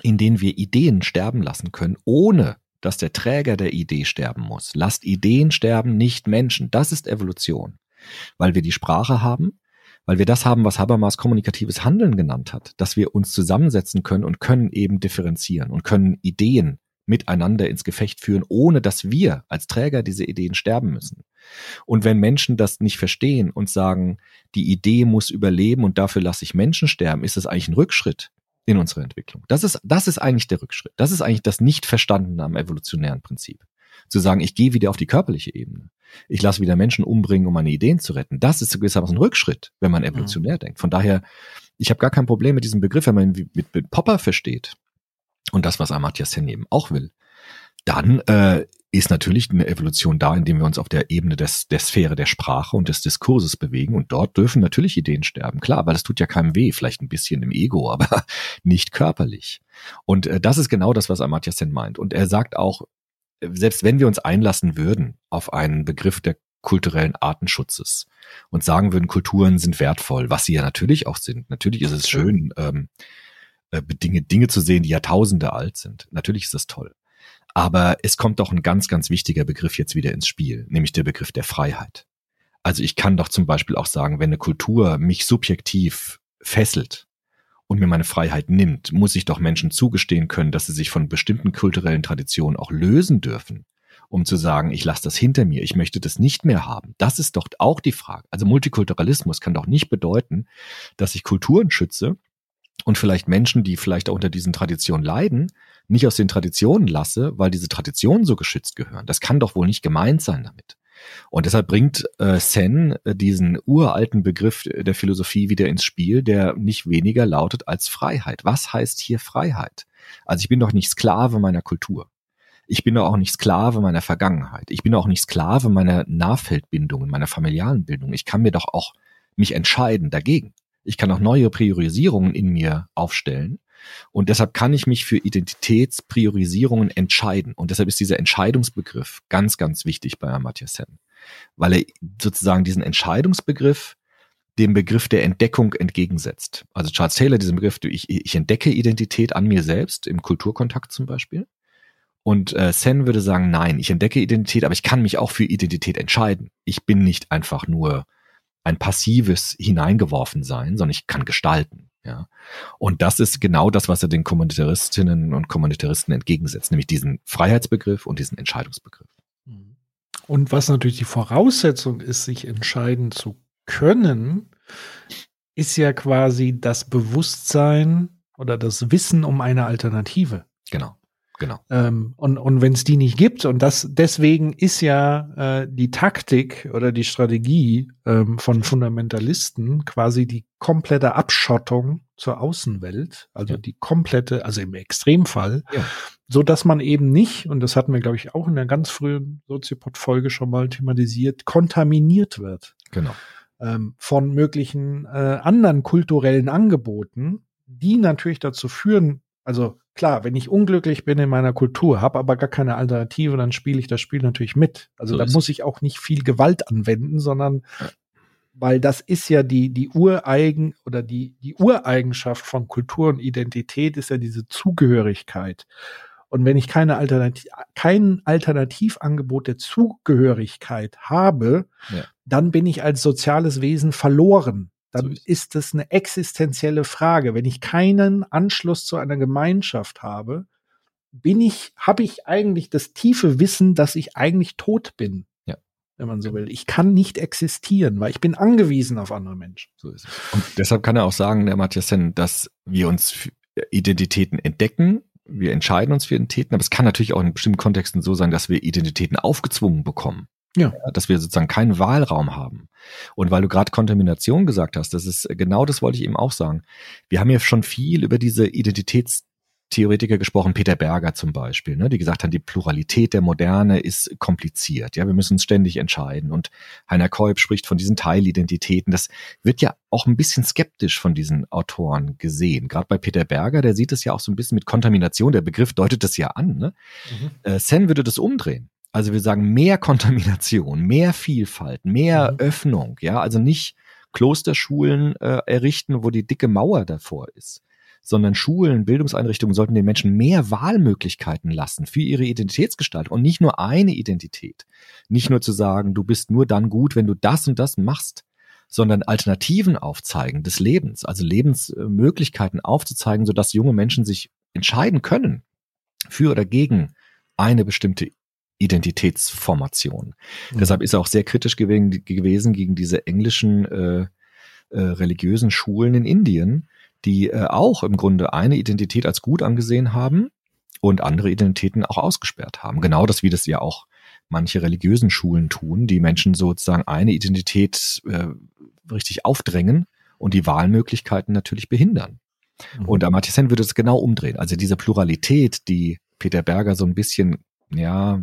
in denen wir Ideen sterben lassen können, ohne dass der Träger der Idee sterben muss. Lasst Ideen sterben, nicht Menschen. Das ist Evolution. Weil wir die Sprache haben, weil wir das haben, was Habermas kommunikatives Handeln genannt hat, dass wir uns zusammensetzen können und können eben differenzieren und können Ideen miteinander ins Gefecht führen, ohne dass wir als Träger diese Ideen sterben müssen. Und wenn Menschen das nicht verstehen und sagen, die Idee muss überleben und dafür lasse ich Menschen sterben, ist das eigentlich ein Rückschritt in unserer Entwicklung. Das ist, das ist eigentlich der Rückschritt. Das ist eigentlich das Nicht-Verstandene am evolutionären Prinzip. Zu sagen, ich gehe wieder auf die körperliche Ebene. Ich lasse wieder Menschen umbringen, um meine Ideen zu retten. Das ist gewissermaßen ein Rückschritt, wenn man evolutionär mhm. denkt. Von daher, ich habe gar kein Problem mit diesem Begriff, wenn man ihn mit, mit Popper versteht und das, was Amartya Sen eben auch will, dann äh, ist natürlich eine Evolution da, indem wir uns auf der Ebene des, der Sphäre der Sprache und des Diskurses bewegen. Und dort dürfen natürlich Ideen sterben. Klar, weil das tut ja keinem weh, vielleicht ein bisschen im Ego, aber nicht körperlich. Und äh, das ist genau das, was Amartya Sen meint. Und er sagt auch, selbst wenn wir uns einlassen würden auf einen Begriff der kulturellen Artenschutzes und sagen würden, Kulturen sind wertvoll, was sie ja natürlich auch sind. Natürlich ist es schön, ähm, äh, Dinge, Dinge zu sehen, die Jahrtausende alt sind. Natürlich ist das toll. Aber es kommt doch ein ganz, ganz wichtiger Begriff jetzt wieder ins Spiel, nämlich der Begriff der Freiheit. Also ich kann doch zum Beispiel auch sagen, wenn eine Kultur mich subjektiv fesselt und mir meine Freiheit nimmt, muss ich doch Menschen zugestehen können, dass sie sich von bestimmten kulturellen Traditionen auch lösen dürfen, um zu sagen, ich lasse das hinter mir, ich möchte das nicht mehr haben. Das ist doch auch die Frage. Also Multikulturalismus kann doch nicht bedeuten, dass ich Kulturen schütze und vielleicht Menschen, die vielleicht auch unter diesen Traditionen leiden, nicht aus den Traditionen lasse, weil diese Traditionen so geschützt gehören. Das kann doch wohl nicht gemeint sein damit. Und deshalb bringt äh, Sen äh, diesen uralten Begriff der Philosophie wieder ins Spiel, der nicht weniger lautet als Freiheit. Was heißt hier Freiheit? Also ich bin doch nicht Sklave meiner Kultur. Ich bin doch auch nicht Sklave meiner Vergangenheit. Ich bin auch nicht Sklave meiner Nahfeldbindungen, meiner familialen Bildung. Ich kann mir doch auch mich entscheiden dagegen. Ich kann auch neue Priorisierungen in mir aufstellen und deshalb kann ich mich für Identitätspriorisierungen entscheiden. Und deshalb ist dieser Entscheidungsbegriff ganz, ganz wichtig bei Amartya. Weil er sozusagen diesen Entscheidungsbegriff dem Begriff der Entdeckung entgegensetzt. Also Charles Taylor, diesen Begriff, ich, ich entdecke Identität an mir selbst, im Kulturkontakt zum Beispiel. Und äh, Sen würde sagen, nein, ich entdecke Identität, aber ich kann mich auch für Identität entscheiden. Ich bin nicht einfach nur ein passives hineingeworfen sein, sondern ich kann gestalten. Ja. Und das ist genau das, was er den Kommunitaristinnen und Kommunitaristen entgegensetzt, nämlich diesen Freiheitsbegriff und diesen Entscheidungsbegriff. Und was natürlich die Voraussetzung ist, sich entscheiden zu können, ist ja quasi das Bewusstsein oder das Wissen um eine Alternative. Genau. Genau. Ähm, und und wenn es die nicht gibt, und das deswegen ist ja äh, die Taktik oder die Strategie ähm, von Fundamentalisten quasi die komplette Abschottung zur Außenwelt, also ja. die komplette, also im Extremfall, ja. so dass man eben nicht, und das hatten wir, glaube ich, auch in der ganz frühen Soziopod-Folge schon mal thematisiert, kontaminiert wird. Genau. Ähm, von möglichen äh, anderen kulturellen Angeboten, die natürlich dazu führen, also klar, wenn ich unglücklich bin in meiner Kultur, habe aber gar keine Alternative, dann spiele ich das Spiel natürlich mit. Also so da muss ich auch nicht viel Gewalt anwenden, sondern weil das ist ja die, die Ureigen oder die, die Ureigenschaft von Kultur und Identität ist ja diese Zugehörigkeit. Und wenn ich keine Alternativ, kein Alternativangebot der Zugehörigkeit habe, ja. dann bin ich als soziales Wesen verloren dann so ist das eine existenzielle Frage. Wenn ich keinen Anschluss zu einer Gemeinschaft habe, bin ich, habe ich eigentlich das tiefe Wissen, dass ich eigentlich tot bin. Ja. Wenn man so will. Ich kann nicht existieren, weil ich bin angewiesen auf andere Menschen. So ist es. Und deshalb kann er auch sagen, der Matthias Sen, dass wir uns Identitäten entdecken, wir entscheiden uns für Identitäten, aber es kann natürlich auch in bestimmten Kontexten so sein, dass wir Identitäten aufgezwungen bekommen. Ja. Dass wir sozusagen keinen Wahlraum haben. Und weil du gerade Kontamination gesagt hast, das ist genau das wollte ich eben auch sagen. Wir haben ja schon viel über diese Identitätstheoretiker gesprochen, Peter Berger zum Beispiel, ne, die gesagt haben, die Pluralität der Moderne ist kompliziert. Ja, wir müssen uns ständig entscheiden. Und Heiner Kolb spricht von diesen Teilidentitäten. Das wird ja auch ein bisschen skeptisch von diesen Autoren gesehen. Gerade bei Peter Berger, der sieht es ja auch so ein bisschen mit Kontamination. Der Begriff deutet das ja an. Ne? Mhm. Äh, Sen würde das umdrehen. Also wir sagen mehr Kontamination, mehr Vielfalt, mehr mhm. Öffnung, ja, also nicht Klosterschulen äh, errichten, wo die dicke Mauer davor ist sondern Schulen, Bildungseinrichtungen sollten den Menschen mehr Wahlmöglichkeiten lassen für ihre Identitätsgestaltung und nicht nur eine Identität. Nicht nur zu sagen, du bist nur dann gut, wenn du das und das machst, sondern Alternativen aufzeigen des Lebens, also Lebensmöglichkeiten aufzuzeigen, sodass junge Menschen sich entscheiden können für oder gegen eine bestimmte Identitätsformation. Mhm. Deshalb ist er auch sehr kritisch gewesen, gewesen gegen diese englischen äh, äh, religiösen Schulen in Indien, die äh, auch im Grunde eine Identität als gut angesehen haben und andere Identitäten auch ausgesperrt haben. Genau das, wie das ja auch manche religiösen Schulen tun, die Menschen sozusagen eine Identität äh, richtig aufdrängen und die Wahlmöglichkeiten natürlich behindern. Mhm. Und Amartya Sen würde es genau umdrehen. Also diese Pluralität, die Peter Berger so ein bisschen ja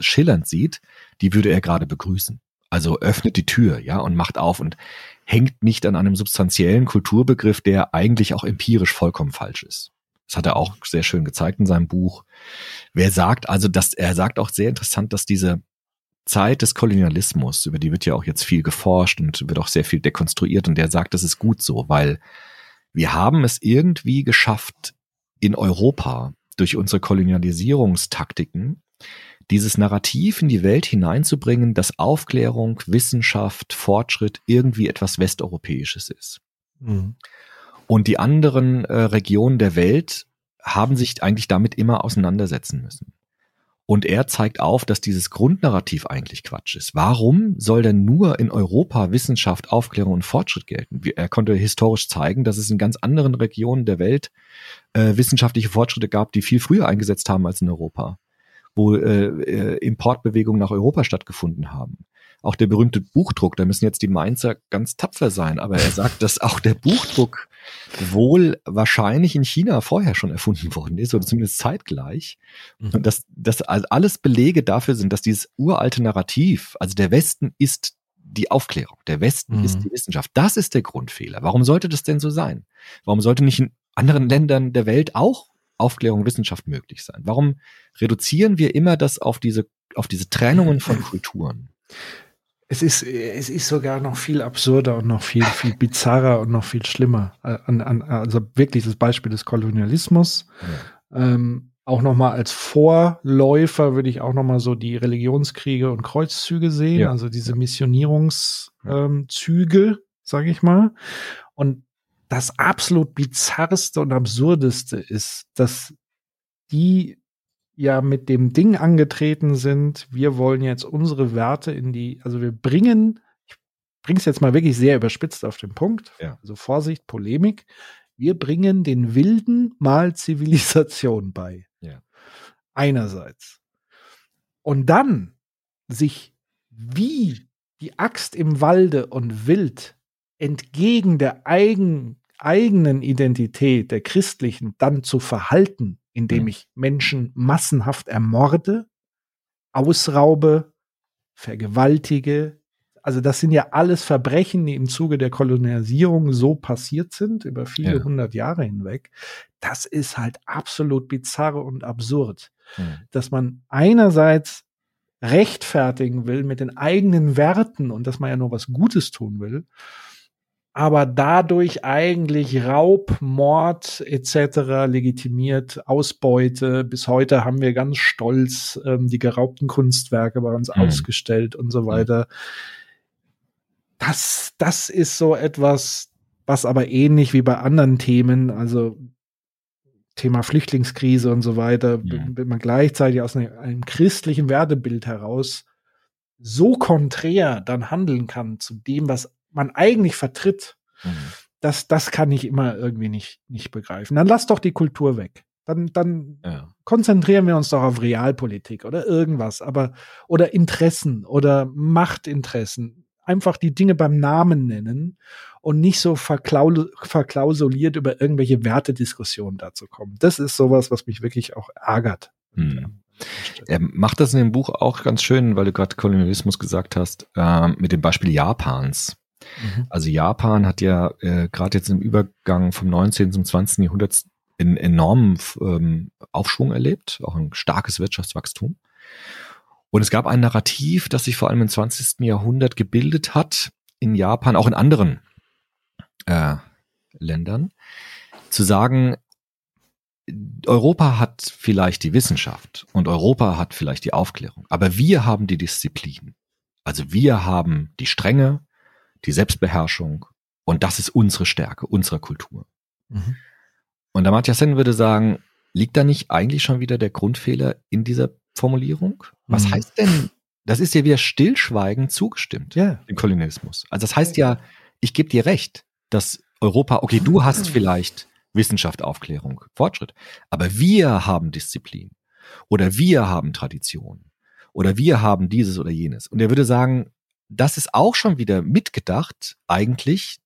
schillernd sieht, die würde er gerade begrüßen. Also öffnet die Tür, ja, und macht auf und hängt nicht an einem substanziellen Kulturbegriff, der eigentlich auch empirisch vollkommen falsch ist. Das hat er auch sehr schön gezeigt in seinem Buch. Wer sagt also, dass er sagt auch sehr interessant, dass diese Zeit des Kolonialismus, über die wird ja auch jetzt viel geforscht und wird auch sehr viel dekonstruiert und der sagt, das ist gut so, weil wir haben es irgendwie geschafft, in Europa durch unsere Kolonialisierungstaktiken dieses Narrativ in die Welt hineinzubringen, dass Aufklärung, Wissenschaft, Fortschritt irgendwie etwas Westeuropäisches ist. Mhm. Und die anderen äh, Regionen der Welt haben sich eigentlich damit immer auseinandersetzen müssen. Und er zeigt auf, dass dieses Grundnarrativ eigentlich Quatsch ist. Warum soll denn nur in Europa Wissenschaft, Aufklärung und Fortschritt gelten? Er konnte historisch zeigen, dass es in ganz anderen Regionen der Welt äh, wissenschaftliche Fortschritte gab, die viel früher eingesetzt haben als in Europa wo äh, äh, Importbewegungen nach Europa stattgefunden haben. Auch der berühmte Buchdruck, da müssen jetzt die Mainzer ganz tapfer sein, aber er sagt, dass auch der Buchdruck wohl wahrscheinlich in China vorher schon erfunden worden ist, oder zumindest zeitgleich. Mhm. Und dass das alles Belege dafür sind, dass dieses uralte Narrativ, also der Westen ist die Aufklärung, der Westen mhm. ist die Wissenschaft. Das ist der Grundfehler. Warum sollte das denn so sein? Warum sollte nicht in anderen Ländern der Welt auch Aufklärung, Wissenschaft möglich sein? Warum reduzieren wir immer das auf diese, auf diese Trennungen von Kulturen? Es ist, es ist sogar noch viel absurder und noch viel, viel bizarrer und noch viel schlimmer. Äh, an, an, also wirklich das Beispiel des Kolonialismus. Ja. Ähm, auch nochmal als Vorläufer würde ich auch nochmal so die Religionskriege und Kreuzzüge sehen, ja. also diese Missionierungszüge, ähm, sage ich mal. Und das absolut bizarrste und absurdeste ist, dass die ja mit dem Ding angetreten sind, wir wollen jetzt unsere Werte in die, also wir bringen, ich bringe es jetzt mal wirklich sehr überspitzt auf den Punkt, ja. also Vorsicht, Polemik, wir bringen den Wilden mal Zivilisation bei. Ja. Einerseits. Und dann sich wie die Axt im Walde und wild entgegen der eigen, eigenen Identität, der christlichen, dann zu verhalten, indem mhm. ich Menschen massenhaft ermorde, ausraube, vergewaltige. Also das sind ja alles Verbrechen, die im Zuge der Kolonialisierung so passiert sind, über viele ja. hundert Jahre hinweg. Das ist halt absolut bizarr und absurd, mhm. dass man einerseits rechtfertigen will mit den eigenen Werten und dass man ja nur was Gutes tun will aber dadurch eigentlich Raub, Mord etc. legitimiert, Ausbeute. Bis heute haben wir ganz stolz ähm, die geraubten Kunstwerke bei uns mhm. ausgestellt und so weiter. Das, das ist so etwas, was aber ähnlich wie bei anderen Themen, also Thema Flüchtlingskrise und so weiter, mhm. wenn man gleichzeitig aus einem, einem christlichen Wertebild heraus so konträr dann handeln kann zu dem, was man eigentlich vertritt, mhm. das, das kann ich immer irgendwie nicht, nicht begreifen. Dann lass doch die Kultur weg. Dann, dann ja. konzentrieren wir uns doch auf Realpolitik oder irgendwas, aber oder Interessen oder Machtinteressen. Einfach die Dinge beim Namen nennen und nicht so verklaul verklausuliert über irgendwelche Wertediskussionen dazu kommen. Das ist sowas, was mich wirklich auch ärgert. Mhm. Er macht das in dem Buch auch ganz schön, weil du gerade Kolonialismus gesagt hast, äh, mit dem Beispiel Japans. Mhm. Also Japan hat ja äh, gerade jetzt im Übergang vom 19. zum 20. Jahrhundert einen enormen ähm, Aufschwung erlebt, auch ein starkes Wirtschaftswachstum. Und es gab ein Narrativ, das sich vor allem im 20. Jahrhundert gebildet hat, in Japan, auch in anderen äh, Ländern, zu sagen, Europa hat vielleicht die Wissenschaft und Europa hat vielleicht die Aufklärung, aber wir haben die Disziplin. Also wir haben die Strenge, die Selbstbeherrschung und das ist unsere Stärke, unsere Kultur. Mhm. Und der Matthias Sen würde sagen, liegt da nicht eigentlich schon wieder der Grundfehler in dieser Formulierung? Was mhm. heißt denn, das ist ja wieder stillschweigend zugestimmt, ja. dem Kolonialismus. Also das heißt ja, ich gebe dir recht, dass Europa, okay, du hast vielleicht Wissenschaft, Aufklärung, Fortschritt, aber wir haben Disziplin oder wir haben Tradition oder wir haben dieses oder jenes. Und er würde sagen, das ist auch schon wieder mitgedacht, eigentlich,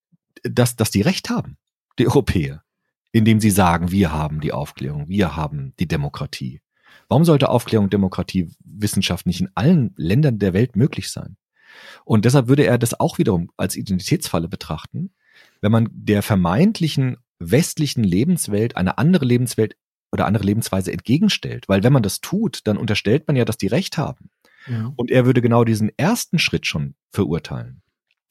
dass, dass die Recht haben, die Europäer, indem sie sagen, wir haben die Aufklärung, wir haben die Demokratie. Warum sollte Aufklärung, Demokratie, Wissenschaft nicht in allen Ländern der Welt möglich sein? Und deshalb würde er das auch wiederum als Identitätsfalle betrachten, wenn man der vermeintlichen westlichen Lebenswelt eine andere Lebenswelt oder andere Lebensweise entgegenstellt. Weil wenn man das tut, dann unterstellt man ja, dass die Recht haben. Ja. Und er würde genau diesen ersten Schritt schon verurteilen.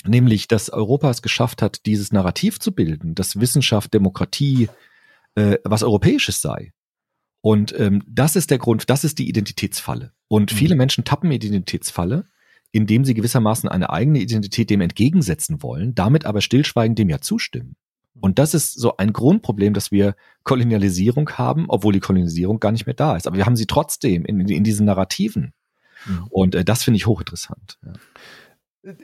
Nämlich, dass Europa es geschafft hat, dieses Narrativ zu bilden, dass Wissenschaft, Demokratie äh, was Europäisches sei. Und ähm, das ist der Grund, das ist die Identitätsfalle. Und mhm. viele Menschen tappen in die Identitätsfalle, indem sie gewissermaßen eine eigene Identität dem entgegensetzen wollen, damit aber stillschweigend dem ja zustimmen. Und das ist so ein Grundproblem, dass wir Kolonialisierung haben, obwohl die Kolonialisierung gar nicht mehr da ist. Aber wir haben sie trotzdem in, in diesen Narrativen. Mhm. Und äh, das finde ich hochinteressant. Ja.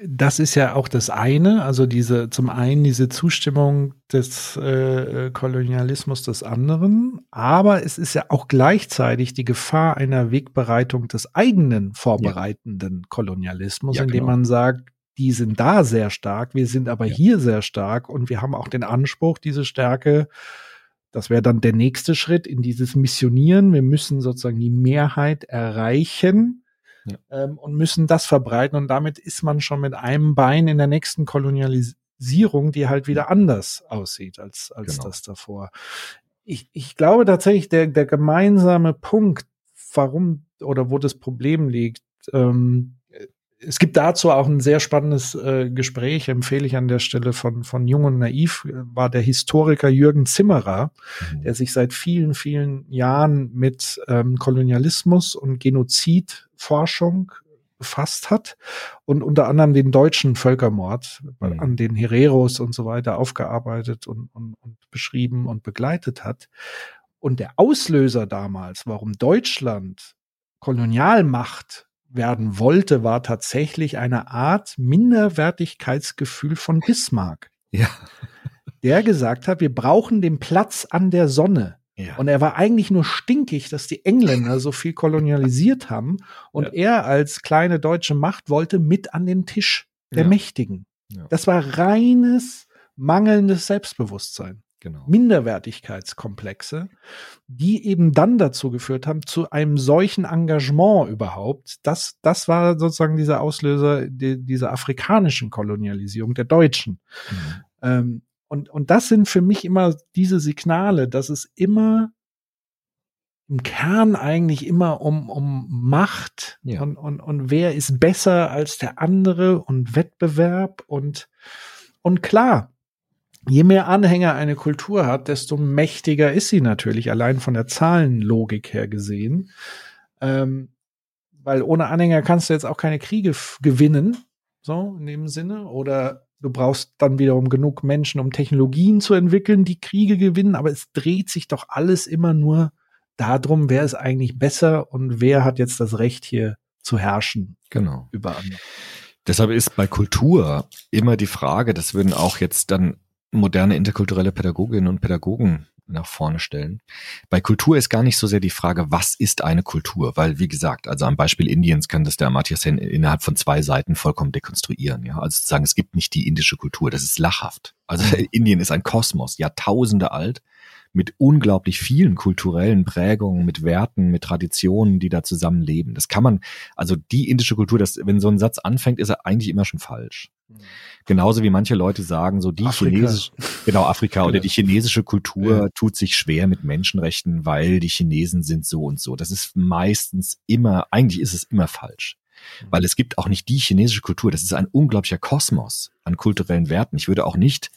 Das ist ja auch das eine, also diese zum einen diese Zustimmung des äh, Kolonialismus des anderen, aber es ist ja auch gleichzeitig die Gefahr einer Wegbereitung des eigenen vorbereitenden ja. Kolonialismus, ja, indem genau. man sagt, die sind da sehr stark, wir sind aber ja. hier sehr stark und wir haben auch den Anspruch, diese Stärke das wäre dann der nächste Schritt in dieses Missionieren. Wir müssen sozusagen die Mehrheit erreichen ja. ähm, und müssen das verbreiten. Und damit ist man schon mit einem Bein in der nächsten Kolonialisierung, die halt wieder anders aussieht als, als genau. das davor. Ich, ich glaube tatsächlich, der, der gemeinsame Punkt, warum oder wo das Problem liegt, ähm, es gibt dazu auch ein sehr spannendes äh, Gespräch, empfehle ich an der Stelle von, von Jung und Naiv, war der Historiker Jürgen Zimmerer, mhm. der sich seit vielen, vielen Jahren mit ähm, Kolonialismus und Genozidforschung befasst hat und unter anderem den deutschen Völkermord mhm. an den Hereros und so weiter aufgearbeitet und, und, und beschrieben und begleitet hat. Und der Auslöser damals, warum Deutschland Kolonialmacht werden wollte, war tatsächlich eine Art Minderwertigkeitsgefühl von Bismarck. Ja. Der gesagt hat, wir brauchen den Platz an der Sonne. Ja. Und er war eigentlich nur stinkig, dass die Engländer so viel kolonialisiert haben. Und ja. er als kleine deutsche Macht wollte mit an den Tisch der ja. Mächtigen. Das war reines mangelndes Selbstbewusstsein genau. Minderwertigkeitskomplexe, die eben dann dazu geführt haben, zu einem solchen Engagement überhaupt. Das, das war sozusagen dieser Auslöser die, dieser afrikanischen Kolonialisierung der Deutschen. Mhm. Ähm, und, und das sind für mich immer diese Signale, dass es immer im Kern eigentlich immer um, um Macht ja. und, und, und wer ist besser als der andere und Wettbewerb und, und klar, je mehr Anhänger eine Kultur hat, desto mächtiger ist sie natürlich, allein von der Zahlenlogik her gesehen. Ähm, weil ohne Anhänger kannst du jetzt auch keine Kriege gewinnen, so in dem Sinne. Oder du brauchst dann wiederum genug Menschen, um Technologien zu entwickeln, die Kriege gewinnen. Aber es dreht sich doch alles immer nur darum, wer ist eigentlich besser und wer hat jetzt das Recht hier zu herrschen. Genau. Über andere. Deshalb ist bei Kultur immer die Frage, das würden auch jetzt dann moderne interkulturelle Pädagoginnen und Pädagogen nach vorne stellen. Bei Kultur ist gar nicht so sehr die Frage, was ist eine Kultur? Weil, wie gesagt, also am Beispiel Indiens kann das der Amartya Sen innerhalb von zwei Seiten vollkommen dekonstruieren. Ja, also zu sagen, es gibt nicht die indische Kultur, das ist lachhaft. Also mhm. Indien ist ein Kosmos, Jahrtausende alt, mit unglaublich vielen kulturellen Prägungen, mit Werten, mit Traditionen, die da zusammenleben. Das kann man, also die indische Kultur, das, wenn so ein Satz anfängt, ist er eigentlich immer schon falsch. Genauso wie manche Leute sagen, so die chinesische, genau Afrika oder die chinesische Kultur ja. tut sich schwer mit Menschenrechten, weil die Chinesen sind so und so. Das ist meistens immer, eigentlich ist es immer falsch. Weil es gibt auch nicht die chinesische Kultur. Das ist ein unglaublicher Kosmos an kulturellen Werten. Ich würde auch nicht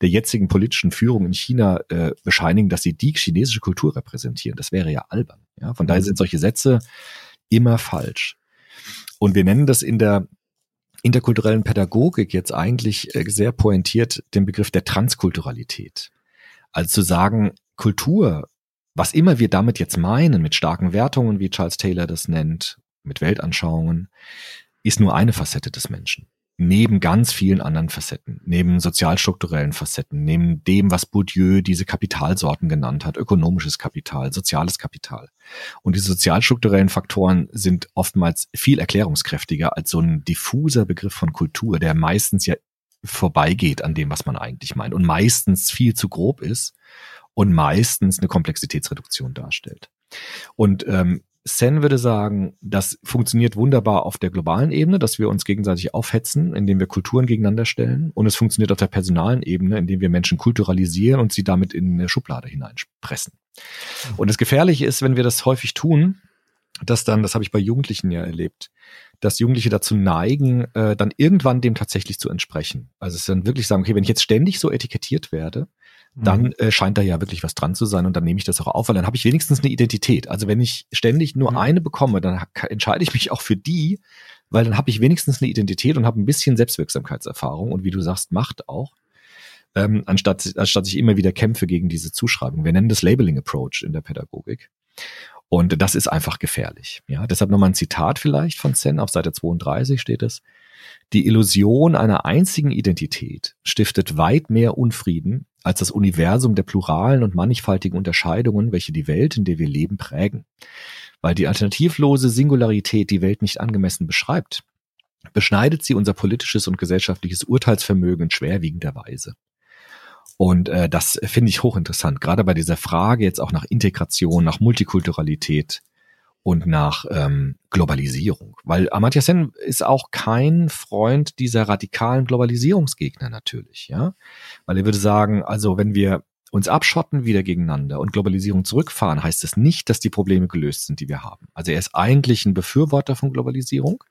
der jetzigen politischen Führung in China äh, bescheinigen, dass sie die chinesische Kultur repräsentieren. Das wäre ja albern. Ja? Von daher sind solche Sätze immer falsch. Und wir nennen das in der interkulturellen Pädagogik jetzt eigentlich äh, sehr pointiert den Begriff der Transkulturalität. Also zu sagen, Kultur, was immer wir damit jetzt meinen, mit starken Wertungen, wie Charles Taylor das nennt, mit Weltanschauungen, ist nur eine Facette des Menschen neben ganz vielen anderen Facetten, neben sozialstrukturellen Facetten, neben dem, was Bourdieu diese Kapitalsorten genannt hat, ökonomisches Kapital, soziales Kapital. Und diese sozialstrukturellen Faktoren sind oftmals viel erklärungskräftiger als so ein diffuser Begriff von Kultur, der meistens ja vorbeigeht an dem, was man eigentlich meint und meistens viel zu grob ist und meistens eine Komplexitätsreduktion darstellt. Und ähm, Sen würde sagen, das funktioniert wunderbar auf der globalen Ebene, dass wir uns gegenseitig aufhetzen, indem wir Kulturen gegeneinander stellen. Und es funktioniert auf der personalen Ebene, indem wir Menschen kulturalisieren und sie damit in eine Schublade hineinpressen. Und das Gefährliche ist, wenn wir das häufig tun, dass dann, das habe ich bei Jugendlichen ja erlebt, dass Jugendliche dazu neigen, äh, dann irgendwann dem tatsächlich zu entsprechen. Also es dann wirklich sagen, okay, wenn ich jetzt ständig so etikettiert werde, dann mhm. äh, scheint da ja wirklich was dran zu sein und dann nehme ich das auch auf, weil dann habe ich wenigstens eine Identität. Also wenn ich ständig nur mhm. eine bekomme, dann entscheide ich mich auch für die, weil dann habe ich wenigstens eine Identität und habe ein bisschen Selbstwirksamkeitserfahrung und wie du sagst, Macht auch. Ähm, anstatt, anstatt ich immer wieder kämpfe gegen diese Zuschreibung. Wir nennen das Labeling Approach in der Pädagogik. Und das ist einfach gefährlich. Ja, deshalb nochmal ein Zitat vielleicht von Zen auf Seite 32 steht es. Die Illusion einer einzigen Identität stiftet weit mehr Unfrieden als das Universum der pluralen und mannigfaltigen Unterscheidungen, welche die Welt, in der wir leben, prägen. Weil die alternativlose Singularität die Welt nicht angemessen beschreibt, beschneidet sie unser politisches und gesellschaftliches Urteilsvermögen in schwerwiegender Weise. Und äh, das finde ich hochinteressant, gerade bei dieser Frage jetzt auch nach Integration, nach Multikulturalität und nach ähm, Globalisierung. Weil Amartya Sen ist auch kein Freund dieser radikalen Globalisierungsgegner natürlich, ja. Weil er würde sagen, also wenn wir uns abschotten wieder gegeneinander und Globalisierung zurückfahren, heißt das nicht, dass die Probleme gelöst sind, die wir haben. Also er ist eigentlich ein Befürworter von Globalisierung,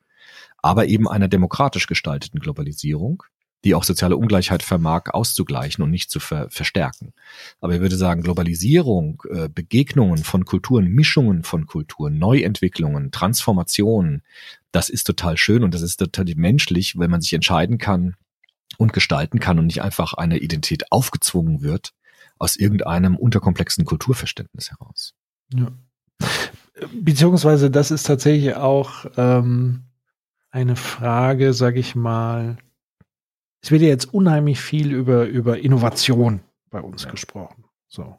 aber eben einer demokratisch gestalteten Globalisierung, die auch soziale Ungleichheit vermag auszugleichen und nicht zu ver verstärken. Aber ich würde sagen, Globalisierung, äh, Begegnungen von Kulturen, Mischungen von Kulturen, Neuentwicklungen, Transformationen, das ist total schön und das ist total menschlich, wenn man sich entscheiden kann und gestalten kann und nicht einfach eine Identität aufgezwungen wird aus irgendeinem unterkomplexen Kulturverständnis heraus. Ja. Beziehungsweise das ist tatsächlich auch ähm, eine Frage, sage ich mal, es wird ja jetzt unheimlich viel über, über Innovation bei uns ja. gesprochen. So.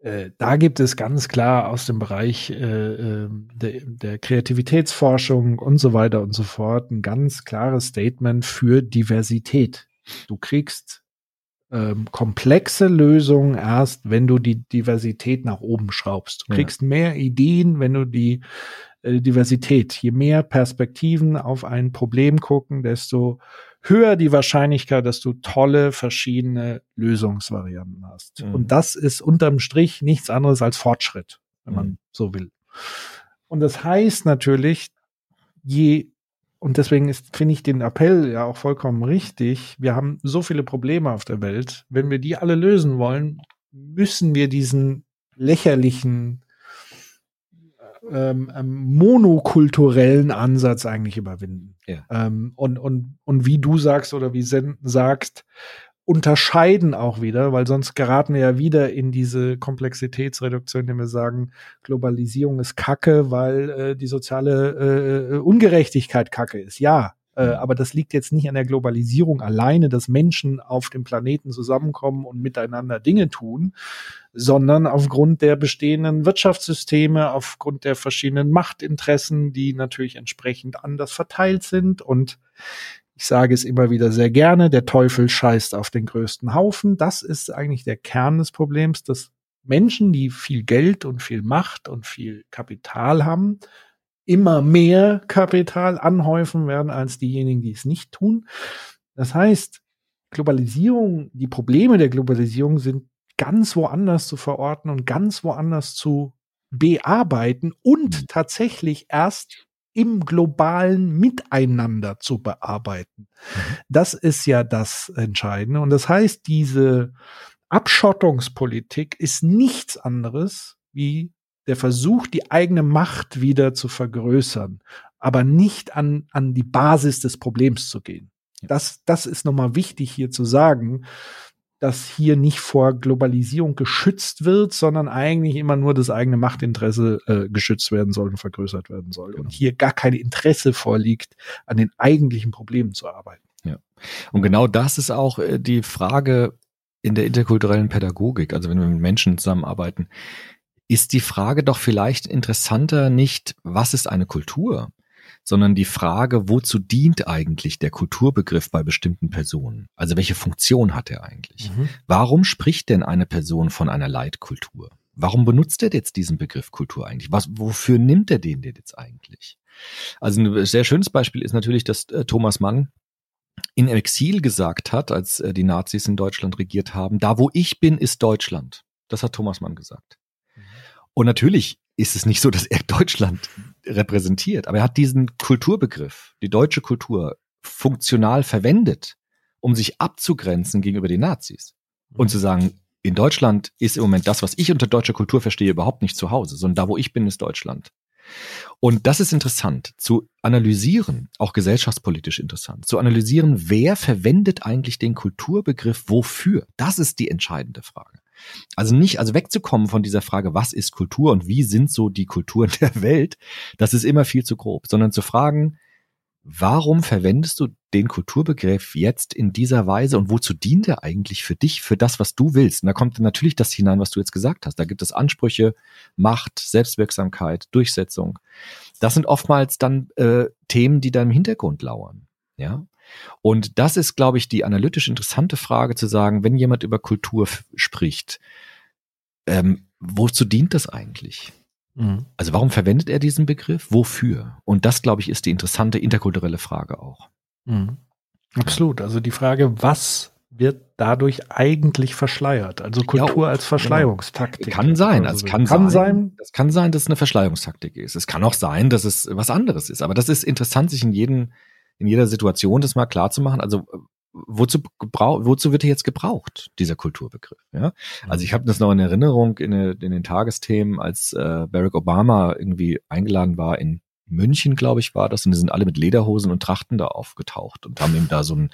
Äh, da gibt es ganz klar aus dem Bereich äh, ähm, der, der Kreativitätsforschung und so weiter und so fort ein ganz klares Statement für Diversität. Du kriegst ähm, komplexe Lösungen erst, wenn du die Diversität nach oben schraubst. Du kriegst ja. mehr Ideen, wenn du die äh, Diversität, je mehr Perspektiven auf ein Problem gucken, desto höher die Wahrscheinlichkeit, dass du tolle verschiedene Lösungsvarianten hast. Mhm. Und das ist unterm Strich nichts anderes als Fortschritt, wenn man mhm. so will. Und das heißt natürlich, je und deswegen ist, finde ich den Appell ja auch vollkommen richtig. Wir haben so viele Probleme auf der Welt. Wenn wir die alle lösen wollen, müssen wir diesen lächerlichen ähm, ähm, monokulturellen Ansatz eigentlich überwinden. Ja. Ähm, und, und, und wie du sagst oder wie Sen sagst, unterscheiden auch wieder, weil sonst geraten wir ja wieder in diese Komplexitätsreduktion, indem wir sagen, Globalisierung ist Kacke, weil äh, die soziale äh, Ungerechtigkeit Kacke ist. Ja, äh, mhm. aber das liegt jetzt nicht an der Globalisierung alleine, dass Menschen auf dem Planeten zusammenkommen und miteinander Dinge tun, sondern aufgrund der bestehenden Wirtschaftssysteme, aufgrund der verschiedenen Machtinteressen, die natürlich entsprechend anders verteilt sind. Und ich sage es immer wieder sehr gerne, der Teufel scheißt auf den größten Haufen. Das ist eigentlich der Kern des Problems, dass Menschen, die viel Geld und viel Macht und viel Kapital haben, immer mehr Kapital anhäufen werden als diejenigen, die es nicht tun. Das heißt, Globalisierung, die Probleme der Globalisierung sind ganz woanders zu verorten und ganz woanders zu bearbeiten und mhm. tatsächlich erst im globalen Miteinander zu bearbeiten. Das ist ja das Entscheidende. Und das heißt, diese Abschottungspolitik ist nichts anderes wie der Versuch, die eigene Macht wieder zu vergrößern, aber nicht an, an die Basis des Problems zu gehen. Das, das ist nochmal wichtig hier zu sagen, dass hier nicht vor Globalisierung geschützt wird, sondern eigentlich immer nur das eigene Machtinteresse äh, geschützt werden soll und vergrößert werden soll. Genau. Und hier gar kein Interesse vorliegt, an den eigentlichen Problemen zu arbeiten. Ja. Und genau das ist auch äh, die Frage in der interkulturellen Pädagogik, also wenn wir mit Menschen zusammenarbeiten, ist die Frage doch vielleicht interessanter nicht, was ist eine Kultur, sondern die Frage, wozu dient eigentlich der Kulturbegriff bei bestimmten Personen? Also welche Funktion hat er eigentlich? Mhm. Warum spricht denn eine Person von einer Leitkultur? Warum benutzt er jetzt diesen Begriff Kultur eigentlich? Was, wofür nimmt er den denn jetzt eigentlich? Also ein sehr schönes Beispiel ist natürlich, dass äh, Thomas Mann in Exil gesagt hat, als äh, die Nazis in Deutschland regiert haben, da wo ich bin, ist Deutschland. Das hat Thomas Mann gesagt. Und natürlich ist es nicht so, dass er Deutschland repräsentiert, aber er hat diesen Kulturbegriff, die deutsche Kultur, funktional verwendet, um sich abzugrenzen gegenüber den Nazis. Und zu sagen, in Deutschland ist im Moment das, was ich unter deutscher Kultur verstehe, überhaupt nicht zu Hause, sondern da, wo ich bin, ist Deutschland. Und das ist interessant zu analysieren, auch gesellschaftspolitisch interessant, zu analysieren, wer verwendet eigentlich den Kulturbegriff wofür? Das ist die entscheidende Frage. Also nicht, also wegzukommen von dieser Frage, was ist Kultur und wie sind so die Kulturen der Welt, das ist immer viel zu grob, sondern zu fragen, warum verwendest du den Kulturbegriff jetzt in dieser Weise und wozu dient er eigentlich für dich, für das, was du willst? Und da kommt natürlich das hinein, was du jetzt gesagt hast. Da gibt es Ansprüche, Macht, Selbstwirksamkeit, Durchsetzung. Das sind oftmals dann äh, Themen, die da im Hintergrund lauern. Ja. Und das ist, glaube ich, die analytisch interessante Frage zu sagen, wenn jemand über Kultur spricht, ähm, wozu dient das eigentlich? Mhm. Also warum verwendet er diesen Begriff? Wofür? Und das, glaube ich, ist die interessante interkulturelle Frage auch. Mhm. Absolut. Also die Frage, was wird dadurch eigentlich verschleiert? Also Kultur Ja, als Verschleierungstaktik. Kann sein, Also also kann, kann sein. sein. Das kann sein, dass es eine Verschleierungstaktik ist. Es kann auch sein, dass es was anderes ist. Aber das ist interessant, sich in jedem, in jeder Situation das mal klar zu machen. Also äh, wozu wozu wird er jetzt gebraucht, dieser Kulturbegriff? Ja? Also ich habe das noch in Erinnerung in, den- in den Tagesthemen, als äh, Barack Obama irgendwie eingeladen war in München, glaube ich, war das, und die sind alle mit Lederhosen und Trachten da aufgetaucht und haben ihm da so ein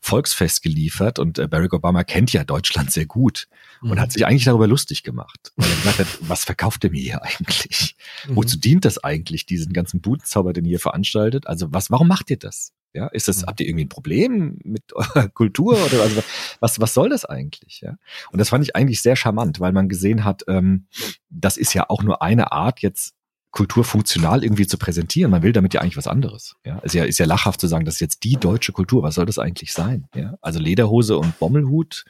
Volksfest geliefert. Und äh, Barack Obama kennt ja Deutschland sehr gut und Mhm. hat sich eigentlich darüber lustig gemacht. Weil er gesagt hat, was verkauft er mir hier eigentlich? Mhm. Wozu dient das eigentlich, diesen ganzen Budenzauber, den ihr veranstaltet? Also was, warum macht ihr das? Ja, ist das, Mhm. habt ihr irgendwie ein Problem mit eurer Kultur oder also was, was soll das eigentlich? Ja, und das fand ich eigentlich sehr charmant, weil man gesehen hat, ähm, das ist ja auch nur eine Art, jetzt Kultur funktional irgendwie zu präsentieren. Man will damit ja eigentlich was anderes. Ja, ist ja, ist ja lachhaft zu sagen, das ist jetzt die deutsche Kultur. Was soll das eigentlich sein? Ja, also Lederhose und Bommelhut,